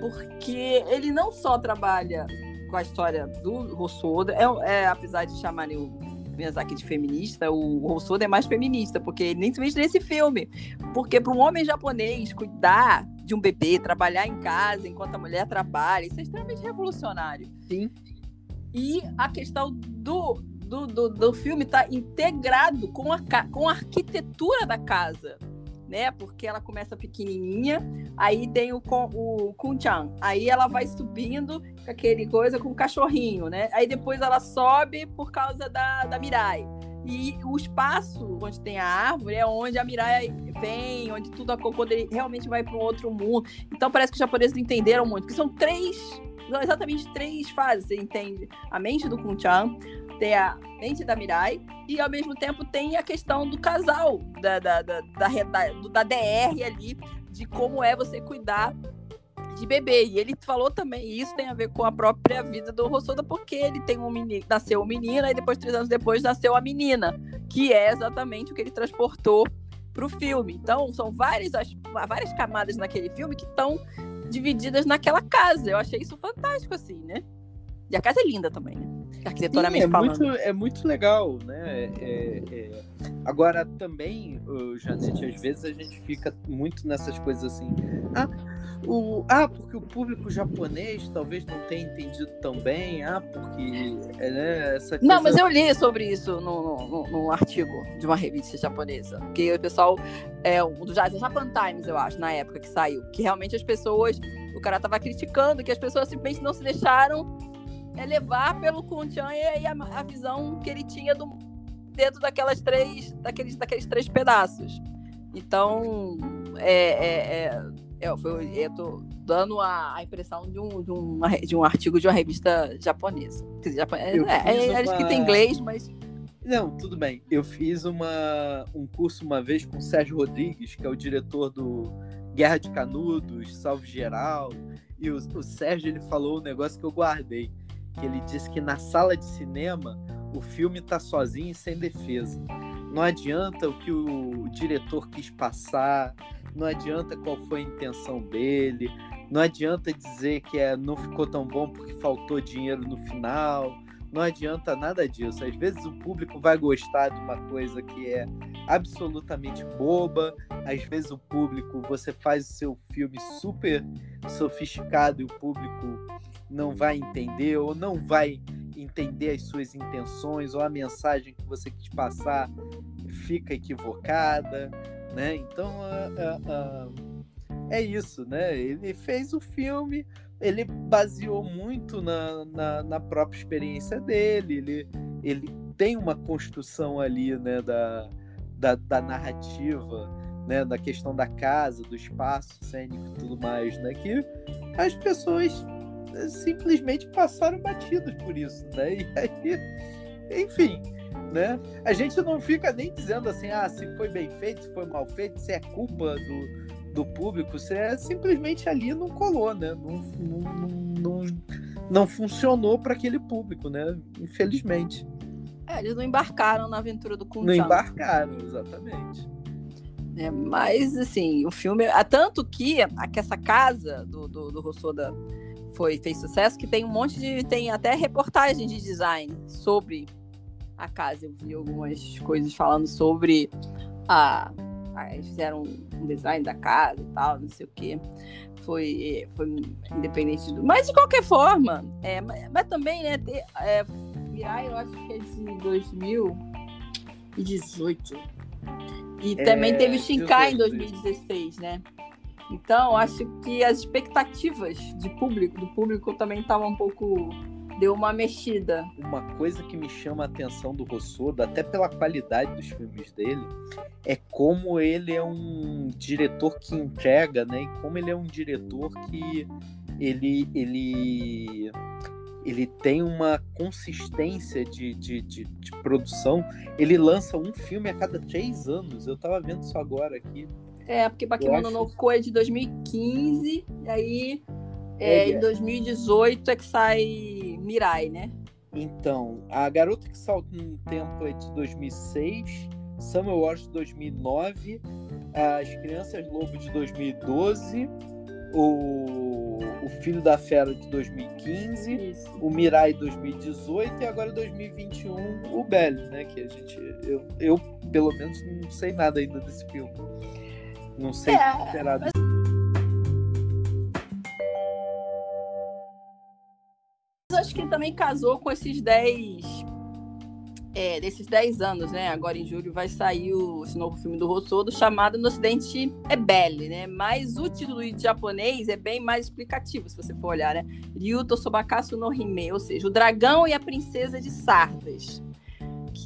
porque ele não só trabalha com a história do Rossoda, é, é, apesar de chamarem o Miyazaki de feminista, o Rossoda é mais feminista, porque nem se nesse filme. Porque para um homem japonês cuidar de um bebê, trabalhar em casa enquanto a mulher trabalha, isso é extremamente revolucionário. Sim. E a questão do, do, do, do filme está integrado com a, com a arquitetura da casa. Né? Porque ela começa pequenininha, aí tem o, o Kun-chan, aí ela vai subindo com aquele coisa com o cachorrinho, né? Aí depois ela sobe por causa da, da Mirai. E o espaço onde tem a árvore é onde a Mirai vem, onde tudo a ele realmente vai para um outro mundo. Então parece que os japoneses entenderam muito, que são três, são exatamente três fases. Você entende a mente do Kun-chan, tem a mente da Mirai e ao mesmo tempo tem a questão do casal, da, da, da, da, da DR ali, de como é você cuidar de bebê. E ele falou também, e isso tem a ver com a própria vida do Rossoda, porque ele tem um menino, nasceu um menino, e depois, três anos depois, nasceu a menina, que é exatamente o que ele transportou para o filme. Então, são várias, várias camadas naquele filme que estão divididas naquela casa. Eu achei isso fantástico, assim, né? E a casa é linda também, né? Arquiteturamente Sim, é falando. Muito, é muito legal, né? É, é... é. Agora, também, Janete, às vezes a gente fica muito nessas coisas assim. Ah, o... ah, porque o público japonês talvez não tenha entendido tão bem. Ah, porque. É, né, essa coisa... Não, mas eu li sobre isso no artigo de uma revista japonesa. Que o pessoal. É, um do Japan Times, eu acho, na época que saiu. Que realmente as pessoas. O cara tava criticando que as pessoas simplesmente não se deixaram é levar pelo Kunchan e a, a visão que ele tinha do dentro daquelas três, daqueles, daqueles três pedaços. Então, é, é, é, é foi, eu tô dando a, a impressão de um, de, um, de um artigo de uma revista japonesa. Quer dizer, japonesa é, é, é, escrito em inglês, mas. Não, tudo bem. Eu fiz uma, um curso uma vez com o Sérgio Rodrigues, que é o diretor do Guerra de Canudos, Salve Geral. E o, o Sérgio ele falou um negócio que eu guardei que ele diz que na sala de cinema o filme está sozinho e sem defesa. Não adianta o que o diretor quis passar, não adianta qual foi a intenção dele, não adianta dizer que é, não ficou tão bom porque faltou dinheiro no final, não adianta nada disso. Às vezes o público vai gostar de uma coisa que é absolutamente boba, às vezes o público, você faz o seu filme super sofisticado e o público não vai entender ou não vai entender as suas intenções ou a mensagem que você quis passar fica equivocada, né? Então uh, uh, uh, é isso, né? Ele fez o filme, ele baseou muito na, na, na, própria experiência dele, ele, ele tem uma construção ali, né, da, da, da narrativa, né, da questão da casa, do espaço cênico e tudo mais, né, que as pessoas simplesmente passaram batidas por isso, né, e aí, enfim, né, a gente não fica nem dizendo assim, ah, se foi bem feito, se foi mal feito, se é culpa do, do público, se é simplesmente ali não colou, né, não, não, não, não funcionou para aquele público, né, infelizmente. É, eles não embarcaram na aventura do Kun Não embarcaram, exatamente. É, mas, assim, o filme. Tanto que, essa casa do, do, do Rossoda foi, fez sucesso, que tem um monte de. Tem até reportagem de design sobre a casa. Eu vi algumas coisas falando sobre a. a eles fizeram um design da casa e tal, não sei o quê. Foi, foi independente do. Mas de qualquer forma, é, mas, mas também, né, é, Mirai, eu acho que é de 2018. E é, também teve o Shinkai em 2016, né? Então, acho que as expectativas de público, do público também estavam um pouco. Deu uma mexida. Uma coisa que me chama a atenção do Rossoda, até pela qualidade dos filmes dele, é como ele é um diretor que entrega, né? E como ele é um diretor que ele, ele ele tem uma consistência de, de, de, de, produção. Ele lança um filme a cada três anos. Eu tava vendo isso agora aqui. É, porque Bakemono no Ko é de 2015, e aí é, é, em 2018 é que sai Mirai, né? Então, a Garota que Salta no Tempo é de 2006, Summer Wars de 2009, As Crianças Lobo de 2012 o, o Filho da Fera de 2015, Isso. o Mirai 2018 e agora 2021 o Belly, né? Que a gente. Eu, eu, pelo menos, não sei nada ainda desse filme. Não sei é, que esperar. Mas... acho que ele também casou com esses 10 é, desses 10 anos, né? Agora em julho vai sair o, esse novo filme do Rossodo chamado No Ocidente é Belle, né? Mas o título em japonês é bem mais explicativo, se você for olhar, né? Ryuto Sobakasu no Hime, ou seja, o dragão e a princesa de Sardas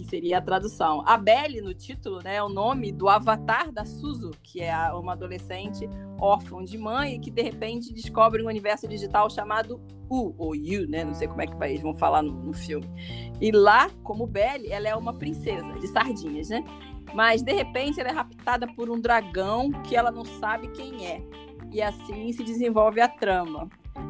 que seria a tradução. A Belle, no título, né, é o nome do avatar da Suzu, que é uma adolescente órfã de mãe que de repente descobre um universo digital chamado U, ou You, né? Não sei como é que eles vão falar no, no filme. E lá, como Belle, ela é uma princesa de sardinhas, né? Mas de repente ela é raptada por um dragão que ela não sabe quem é. E assim se desenvolve a trama.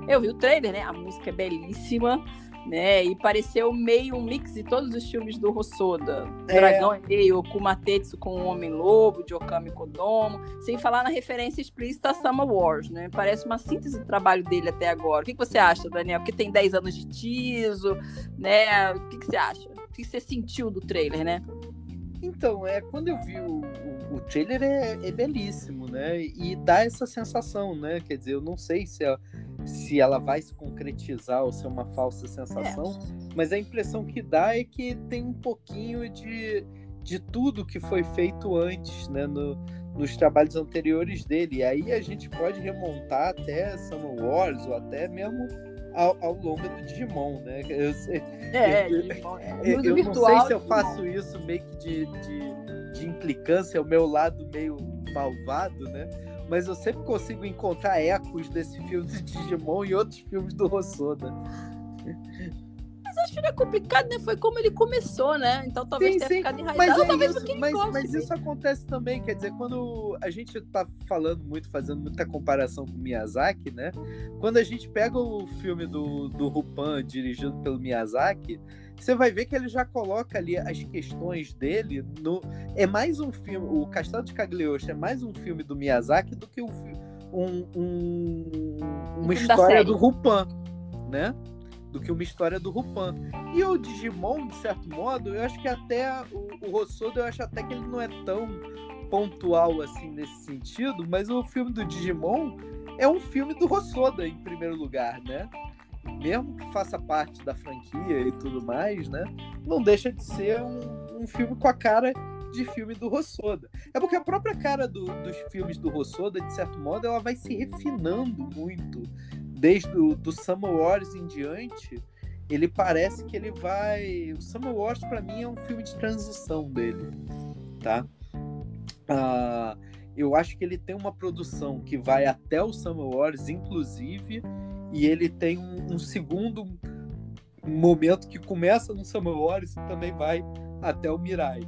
Eu vi o trailer, né? A música é belíssima né? E pareceu meio um mix de todos os filmes do Rossoda. É. Dragão é meio Kumatetsu com o Homem-Lobo, de Okami Kodomo, sem falar na referência explícita a Summer Wars, né? Parece uma síntese do trabalho dele até agora. O que, você acha, Daniel? Porque tem 10 anos de tiso, né? O que, que você acha? O que você sentiu do trailer, né? Então, é quando eu vi o, o, o trailer é, é, belíssimo, né? E dá essa sensação, né? Quer dizer, eu não sei se, é, se ela vai se concretizar ou se é uma falsa sensação, é. mas a impressão que dá é que tem um pouquinho de, de tudo que foi feito antes, né? No, nos trabalhos anteriores dele. E aí a gente pode remontar até Summer Wars ou até mesmo ao, ao longo do Digimon, né? Eu, sei, é, eu, Digimon, é. eu, eu não sei se eu faço isso meio que de, de, de implicância, o meu lado meio malvado, né? Mas eu sempre consigo encontrar ecos desse filme de Digimon e outros filmes do Hosoda acho que é complicado, né? Foi como ele começou, né? Então talvez sim, tenha sim. ficado enraizado, mas é talvez isso, mas, mas isso acontece também, quer dizer, quando a gente tá falando muito, fazendo muita comparação com Miyazaki, né? Quando a gente pega o filme do, do Rupan dirigido pelo Miyazaki, você vai ver que ele já coloca ali as questões dele no é mais um filme o Castelo de Cagliostro é mais um filme do Miyazaki do que um, um, um uma história do Rupan né do que uma história do Rupan. E o Digimon, de certo modo, eu acho que até o, o Rossodo, eu acho até que ele não é tão pontual assim nesse sentido, mas o filme do Digimon é um filme do Rossoda em primeiro lugar, né? Mesmo que faça parte da franquia e tudo mais, né? Não deixa de ser um, um filme com a cara de filme do Rossoda. É porque a própria cara do, dos filmes do Rossoda, de certo modo, ela vai se refinando muito desde o do Summer Wars em diante, ele parece que ele vai. O Summer Wars para mim é um filme de transição dele, tá? Uh, eu acho que ele tem uma produção que vai até o Summer Wars, inclusive, e ele tem um, um segundo momento que começa no Summer Wars e também vai até o Mirai.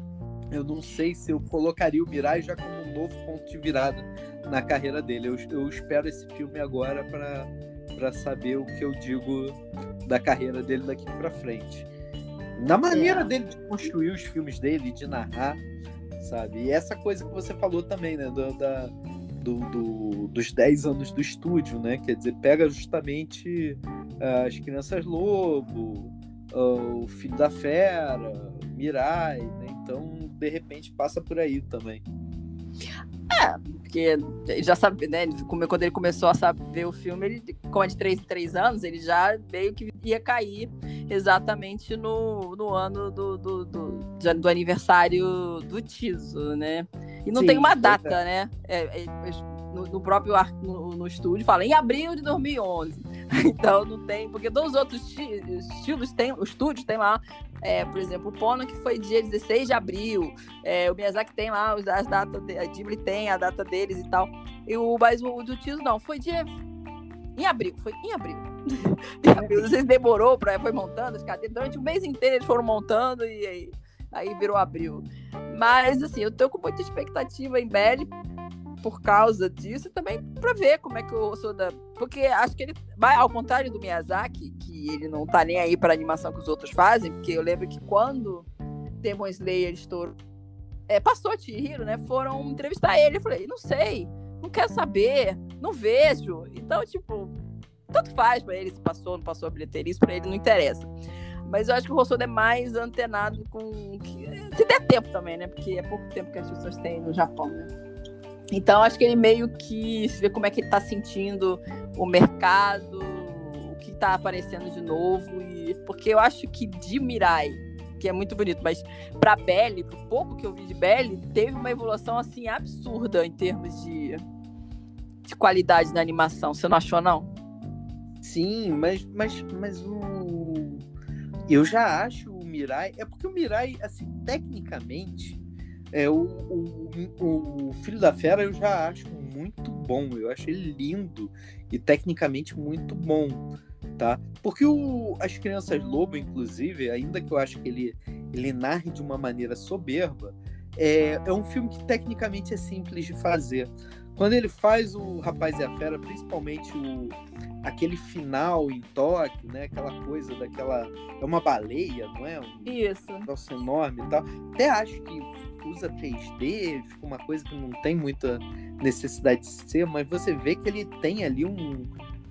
Eu não sei se eu colocaria o Mirai já como um novo ponto de virada na carreira dele. Eu, eu espero esse filme agora para saber o que eu digo da carreira dele daqui para frente. Na maneira é. dele de construir os filmes dele, de narrar, sabe? E essa coisa que você falou também, né? Da, do, do, dos 10 anos do estúdio, né? Quer dizer, pega justamente uh, as Crianças Lobo, uh, o Filho da Fera, Mirai, né? Então, de repente, passa por aí também. É, porque já sabe, né? Quando ele começou a saber o filme, ele, com de 3 em 3 anos, ele já veio que ia cair exatamente no, no ano do, do, do, do aniversário do Tiso, né? E não Sim, tem uma data, é. né? É, é, no, no, próprio no, no, estúdio fala em abril de 2011. Então não tem, porque todos os outros estilos tem, o estúdio tem lá, é, por exemplo, o Pono que foi dia 16 de abril, é, o Miyazaki tem lá as datas, a Ghibli tem a data deles e tal. E o mas o do Tiso não, foi dia em abril, foi em abril. em abril, vocês demorou para foi montando as cadeiras durante o mês inteiro eles foram montando e aí, aí virou abril. Mas assim, eu tô com muita expectativa em Belly por causa disso e também para ver como é que o Soda. Porque acho que ele ao contrário do Miyazaki, que ele não tá nem aí para animação que os outros fazem, porque eu lembro que quando Demon Slayer estourou, é, passou a Chihiro, né? Foram entrevistar ele. Eu falei, não sei, não quero saber, não vejo. Então, tipo, tanto faz para ele se passou, não passou a bilheteria, isso para ele não interessa. Mas eu acho que o Rossodo é mais antenado com. Se der tempo também, né? Porque é pouco tempo que as pessoas têm no Japão, né? Então, acho que ele meio que se vê como é que ele está sentindo o mercado, o que está aparecendo de novo. E, porque eu acho que de Mirai, que é muito bonito, mas para Belly, pro pouco que eu vi de Belly, teve uma evolução assim absurda em termos de, de qualidade da animação. Você não achou, não? Sim, mas, mas, mas o. Eu já acho o Mirai. É porque o Mirai, assim, tecnicamente, é, o, o, o Filho da Fera eu já acho muito bom. Eu acho ele lindo e tecnicamente muito bom, tá? Porque o, as Crianças Lobo, inclusive, ainda que eu acho que ele, ele narre de uma maneira soberba, é, é um filme que tecnicamente é simples de fazer. Quando ele faz o Rapaz e a Fera, principalmente o, aquele final em Tóquio, né? Aquela coisa daquela. É uma baleia, não é? Um Isso. Um enorme e tal. Até acho que usa 3D, fica uma coisa que não tem muita necessidade de ser, mas você vê que ele tem ali um,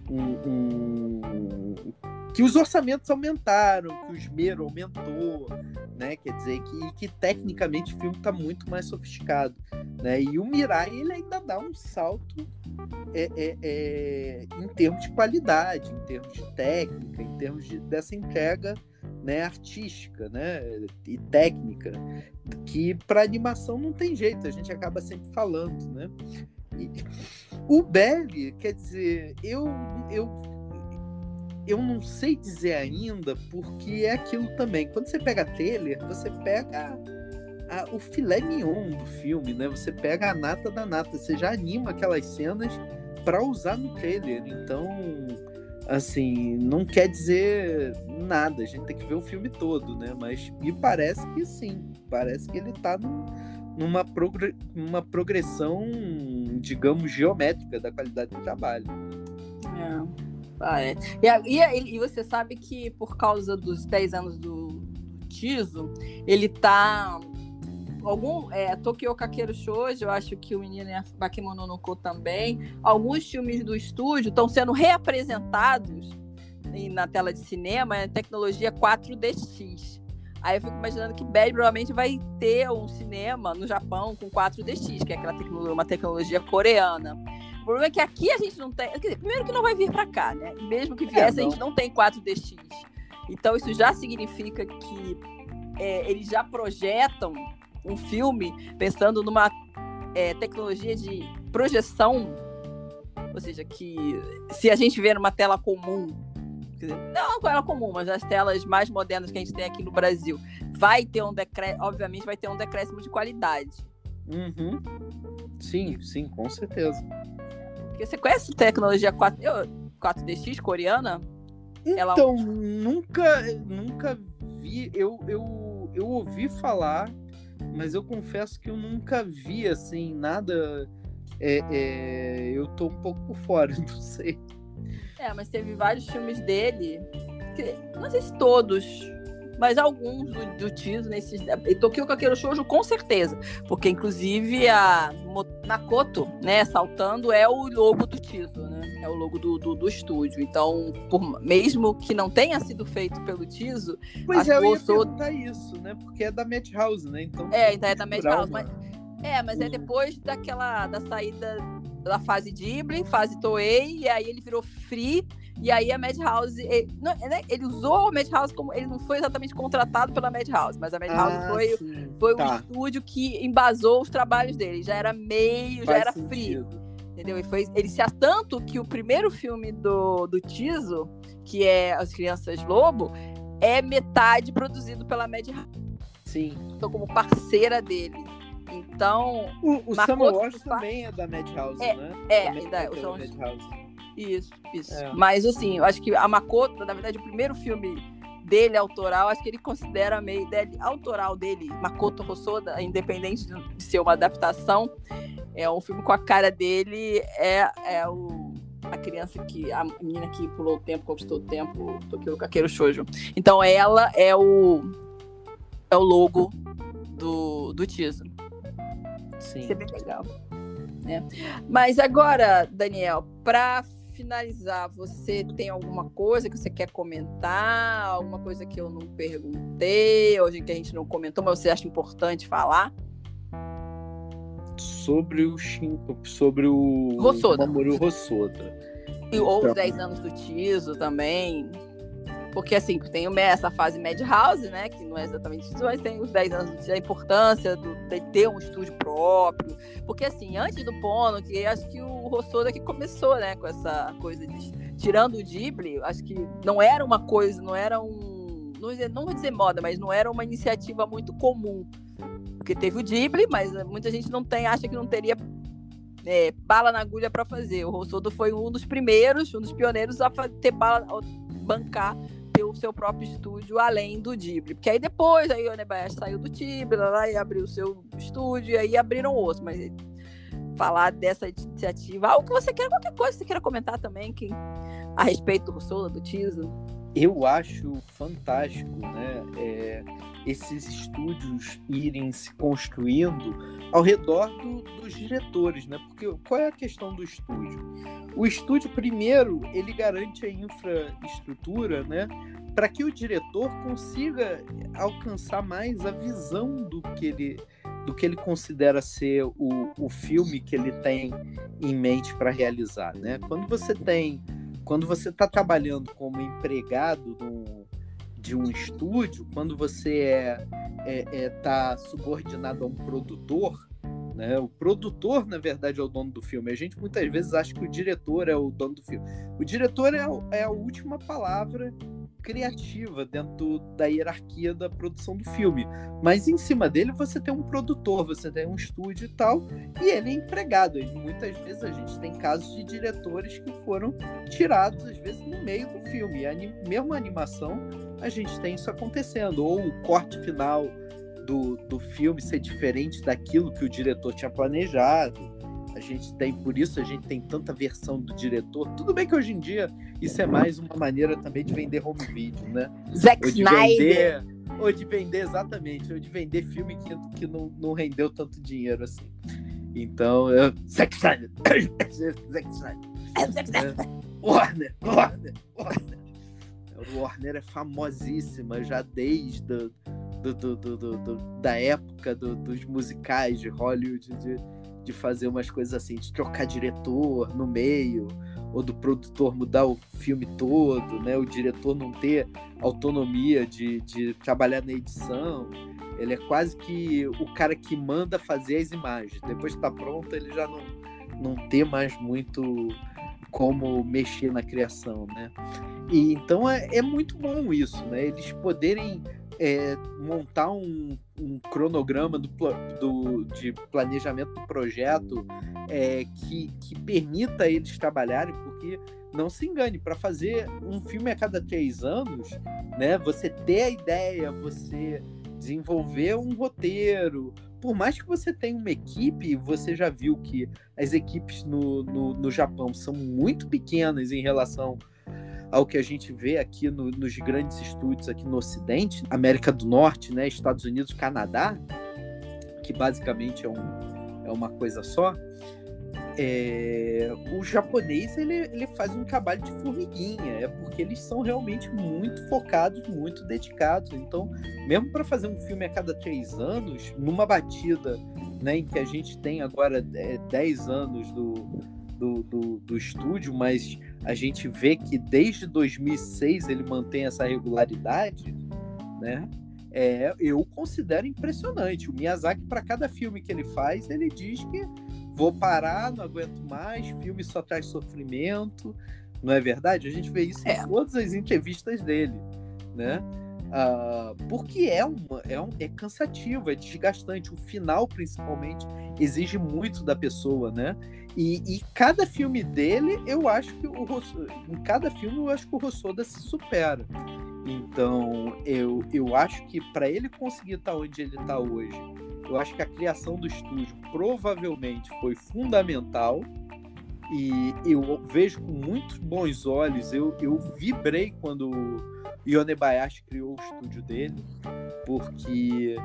um, um que os orçamentos aumentaram, que o esmero aumentou, né? Quer dizer que, que tecnicamente o filme está muito mais sofisticado, né? E o Mirai ele ainda dá um salto é, é, é, em termos de qualidade, em termos de técnica, em termos de, dessa entrega né, artística, né, e técnica, que para animação não tem jeito, a gente acaba sempre falando, né? E o Belly, quer dizer, eu eu eu não sei dizer ainda, porque é aquilo também. Quando você pega trailer, você pega a, o filé mignon do filme, né? Você pega a nata da nata, você já anima aquelas cenas para usar no trailer. Então, assim, não quer dizer nada, a gente tem que ver o filme todo, né? Mas me parece que sim, parece que ele tá num, numa progr uma progressão, digamos, geométrica da qualidade do trabalho. É. Ah, é. E, e, e, você sabe que por causa dos 10 anos do, Tiso, ele tá algum é, Tokyo Kakeru Shoujo, eu acho que o menino é Bakemononoko também. Alguns filmes do estúdio estão sendo reapresentados na tela de cinema em tecnologia 4DX. Aí eu fico imaginando que Bad provavelmente vai ter um cinema no Japão com 4DX, que é aquela tecnologia, uma tecnologia coreana. O problema é que aqui a gente não tem. Dizer, primeiro que não vai vir para cá, né? E mesmo que é, viesse, é, a gente não tem 4DX. Então isso já significa que é, eles já projetam um filme pensando numa é, tecnologia de projeção, ou seja, que se a gente vê numa tela comum, dizer, não tela comum, mas as telas mais modernas que a gente tem aqui no Brasil, vai ter um decréscimo, obviamente vai ter um decréscimo de qualidade. Uhum. Sim, sim, com certeza. Porque você conhece tecnologia 4, 4DX coreana? Ela... Então, nunca, nunca vi. Eu, eu, eu ouvi falar, mas eu confesso que eu nunca vi assim nada. É, é, eu tô um pouco por fora, não sei. É, mas teve vários filmes dele, que, não sei se todos, mas alguns do, do Tiso nesses. E Tokyo Kakeru Shoujo, com certeza. Porque, inclusive, a Makoto, né, saltando, é o logo do Tiso, né? É o logo do, do, do estúdio. Então, por, mesmo que não tenha sido feito pelo Tiso. Pois é, eu ia perguntar isso, né? Porque é da Madhouse, né? Então, é, ainda é da Madhouse. Mas, é, mas é depois daquela da saída da fase Ghibli, fase Toei, e aí ele virou Free e aí a Madhouse, ele, não, né, ele usou a Madhouse como ele não foi exatamente contratado pela Madhouse, mas a Madhouse ah, foi, foi tá. o estúdio que embasou os trabalhos dele. Já era meio, Faz já era frio. Entendeu? E foi, ele se tanto que o primeiro filme do, do Tiso, que é As Crianças Lobo, é metade produzido pela Madhouse. Sim. Então, como parceira dele. Então. O, o Samuel também é da Madhouse, é, né? É, é, é o Madhouse. Isso, isso. É. Mas assim, eu acho que a Makoto, na verdade, o primeiro filme dele autoral, acho que ele considera meio dele, autoral dele, Makoto Hosoda, independente de ser uma adaptação, é um filme com a cara dele, é, é o, a criança que, a menina que pulou o tempo, conquistou o tempo, Tokyo Kakeru Shoujo. Então ela é o, é o logo do, do Tiso. Sim. Isso é bem legal. Né? Mas agora, Daniel, para finalizar, você tem alguma coisa que você quer comentar? Alguma coisa que eu não perguntei, hoje que a gente não comentou, mas você acha importante falar? Sobre o sobre o Rossoda. Mamoru Rossoda. E, ou os 10 então anos do Tiso também. Porque, assim, tem essa fase Madhouse, né? Que não é exatamente isso, mas tem os 10 anos da importância do, de ter um estúdio próprio. Porque, assim, antes do Pono, que acho que o Rossoda que começou, né? Com essa coisa de... Tirando o Ghibli, acho que não era uma coisa, não era um... Não, não vou dizer moda, mas não era uma iniciativa muito comum. Porque teve o Ghibli, mas muita gente não tem, acha que não teria é, bala na agulha para fazer. O Rossodo foi um dos primeiros, um dos pioneiros a ter bala, a bancar ter o seu próprio estúdio além do Ghibli. Porque aí depois, aí o Onebayashi saiu do Ghibli lá, e abriu o seu estúdio, e aí abriram outro. Mas falar dessa iniciativa, algo que você quer, qualquer coisa que você queira comentar também, que, a respeito do Russola, do Tiso. Eu acho fantástico, né? É, esses estúdios irem se construindo ao redor do, dos diretores, né? Porque qual é a questão do estúdio? O estúdio, primeiro, ele garante a infraestrutura, né? Para que o diretor consiga alcançar mais a visão do que ele, do que ele considera ser o, o filme que ele tem em mente para realizar, né? Quando você tem, quando você está trabalhando como empregado de um estúdio, quando você é, é, é tá subordinado a um produtor, né? O produtor, na verdade, é o dono do filme. A gente muitas vezes acha que o diretor é o dono do filme. O diretor é, é a última palavra criativa dentro da hierarquia da produção do filme. Mas em cima dele você tem um produtor, você tem um estúdio e tal, e ele é empregado. E muitas vezes a gente tem casos de diretores que foram tirados, às vezes, no meio do filme. E mesmo a animação, a gente tem isso acontecendo. Ou o corte final do, do filme ser diferente daquilo que o diretor tinha planejado. A gente tem, por isso a gente tem tanta versão do diretor. Tudo bem que hoje em dia isso é mais uma maneira também de vender home video, né? Zack ou de Snyder. Vender, ou de vender, exatamente, ou de vender filme que, que não, não rendeu tanto dinheiro assim. Então, eu... Zack Snyder. Zack Snyder. É, Warner, Warner, Warner. O Warner é famosíssima já desde do, do, do, do da época dos musicais de Hollywood, de, de fazer umas coisas assim, de trocar diretor no meio, ou do produtor mudar o filme todo, né? O diretor não ter autonomia de, de trabalhar na edição. Ele é quase que o cara que manda fazer as imagens. Depois que tá pronto, ele já não, não ter mais muito como mexer na criação, né? E então é, é muito bom isso, né? Eles poderem é, montar um, um cronograma do, do, de planejamento do projeto é, que, que permita eles trabalharem, porque não se engane, para fazer um filme a cada três anos, né, você ter a ideia, você desenvolver um roteiro, por mais que você tenha uma equipe, você já viu que as equipes no, no, no Japão são muito pequenas em relação ao que a gente vê aqui no, nos grandes estúdios aqui no Ocidente, América do Norte, né, Estados Unidos, Canadá, que basicamente é, um, é uma coisa só. É, o japonês ele, ele faz um trabalho de formiguinha, é porque eles são realmente muito focados, muito dedicados. Então, mesmo para fazer um filme a cada três anos, numa batida né, em que a gente tem agora é, 10 anos do, do, do, do estúdio, mas a gente vê que desde 2006 ele mantém essa regularidade, né? É, eu considero impressionante. O Miyazaki, para cada filme que ele faz, ele diz que vou parar, não aguento mais, filme só traz sofrimento. Não é verdade? A gente vê isso é. em todas as entrevistas dele, né? Uh, porque é, uma, é, um, é cansativo, é desgastante. O final, principalmente, exige muito da pessoa, né? E, e cada filme dele, eu acho que o em cada filme eu acho que o Rossoda se supera. Então, eu, eu acho que para ele conseguir estar onde ele está hoje, eu acho que a criação do estúdio provavelmente foi fundamental. E eu vejo com muitos bons olhos, eu, eu vibrei quando Yonebayashi criou o estúdio dele, porque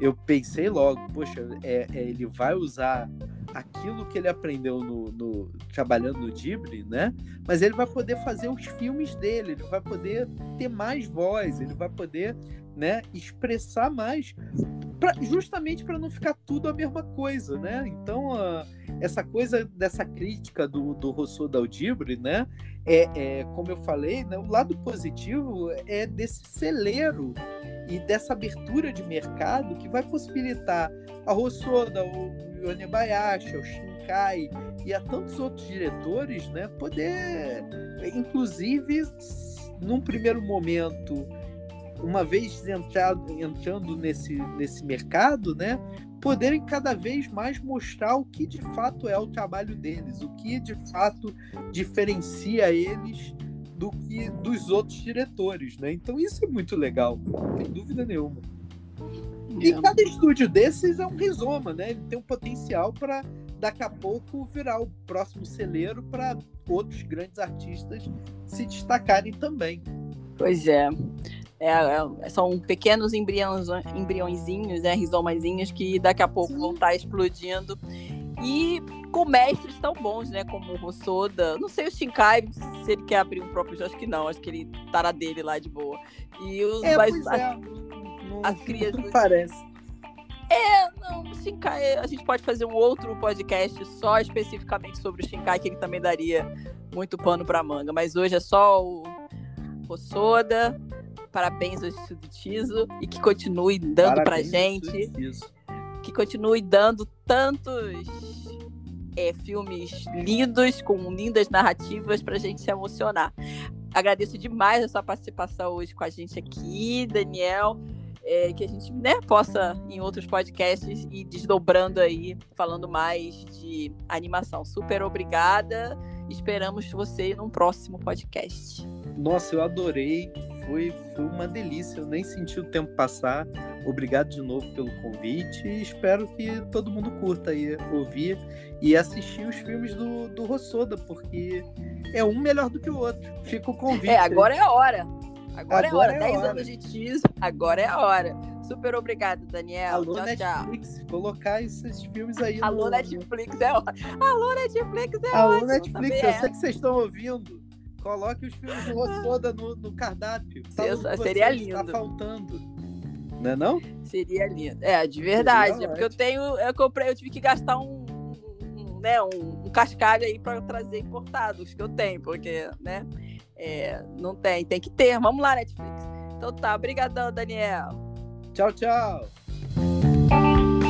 eu pensei logo, poxa, é, é, ele vai usar aquilo que ele aprendeu no, no, trabalhando no Ghibli, né? Mas ele vai poder fazer os filmes dele, ele vai poder ter mais voz, ele vai poder, né, expressar mais, pra, justamente para não ficar tudo a mesma coisa, né? Então, uh, essa coisa dessa crítica do, do Rousseau da Ghibli, né? É, é, como eu falei, né, o lado positivo é desse celeiro e dessa abertura de mercado que vai possibilitar a Rossoda, o Yonebayashi, ao Shinkai e a tantos outros diretores, né, poder, inclusive, num primeiro momento, uma vez entrado, entrando nesse, nesse mercado, né, poderem cada vez mais mostrar o que de fato é o trabalho deles, o que de fato diferencia eles do que dos outros diretores, né? Então isso é muito legal, não tem dúvida nenhuma. E cada estúdio desses é um rizoma, né? Ele tem um potencial para daqui a pouco virar o próximo celeiro para outros grandes artistas se destacarem também. Pois é. É, é, são pequenos embriões, embriõezinhos, né, rizomazinhos que daqui a pouco Sim. vão estar tá explodindo. E com mestres tão bons, né, como o Rossoda. Não sei o Shinkai, se ele quer abrir um próprio, acho que não, acho que ele tá na dele lá de boa. E os é, mas, é as crias. Não parece. É, não, o Shinkai, a gente pode fazer um outro podcast só especificamente sobre o Shinkai, que ele também daria muito pano pra manga. Mas hoje é só o, o Soda. Parabéns ao Instituto Tiso e que continue dando Parabéns pra gente. Que continue dando tantos é, filmes lindos, com lindas narrativas pra gente se emocionar. Agradeço demais a sua participação hoje com a gente aqui, Daniel é, que a gente né, possa, em outros podcasts, ir desdobrando aí, falando mais de animação. Super obrigada. Esperamos você num próximo podcast. Nossa, eu adorei. Foi, foi uma delícia. Eu nem senti o tempo passar. Obrigado de novo pelo convite e espero que todo mundo curta aí ouvir e assistir os filmes do, do Rossoda, porque é um melhor do que o outro. Fica o convite. É, agora é a hora. Agora, agora é a hora. É 10 hora. anos de teaser, agora é a hora. Super obrigado, Daniel. Alô, tchau, Netflix, tchau. colocar esses filmes aí. Alô, no... Netflix é ótimo. Alô, Netflix é Alô, ótimo. Netflix, eu sei que vocês estão ouvindo. Coloque os filmes do Rossoda no, no cardápio. Tá seria lindo. Tá faltando. Não é não? Seria lindo. É, de verdade. É porque eu tenho. Eu comprei, eu tive que gastar um, um né, um, um cascalho aí para trazer importados que eu tenho, porque, né? É, não tem, tem que ter. Vamos lá, Netflix. Então tá, obrigadão, Daniel. Tchau, tchau.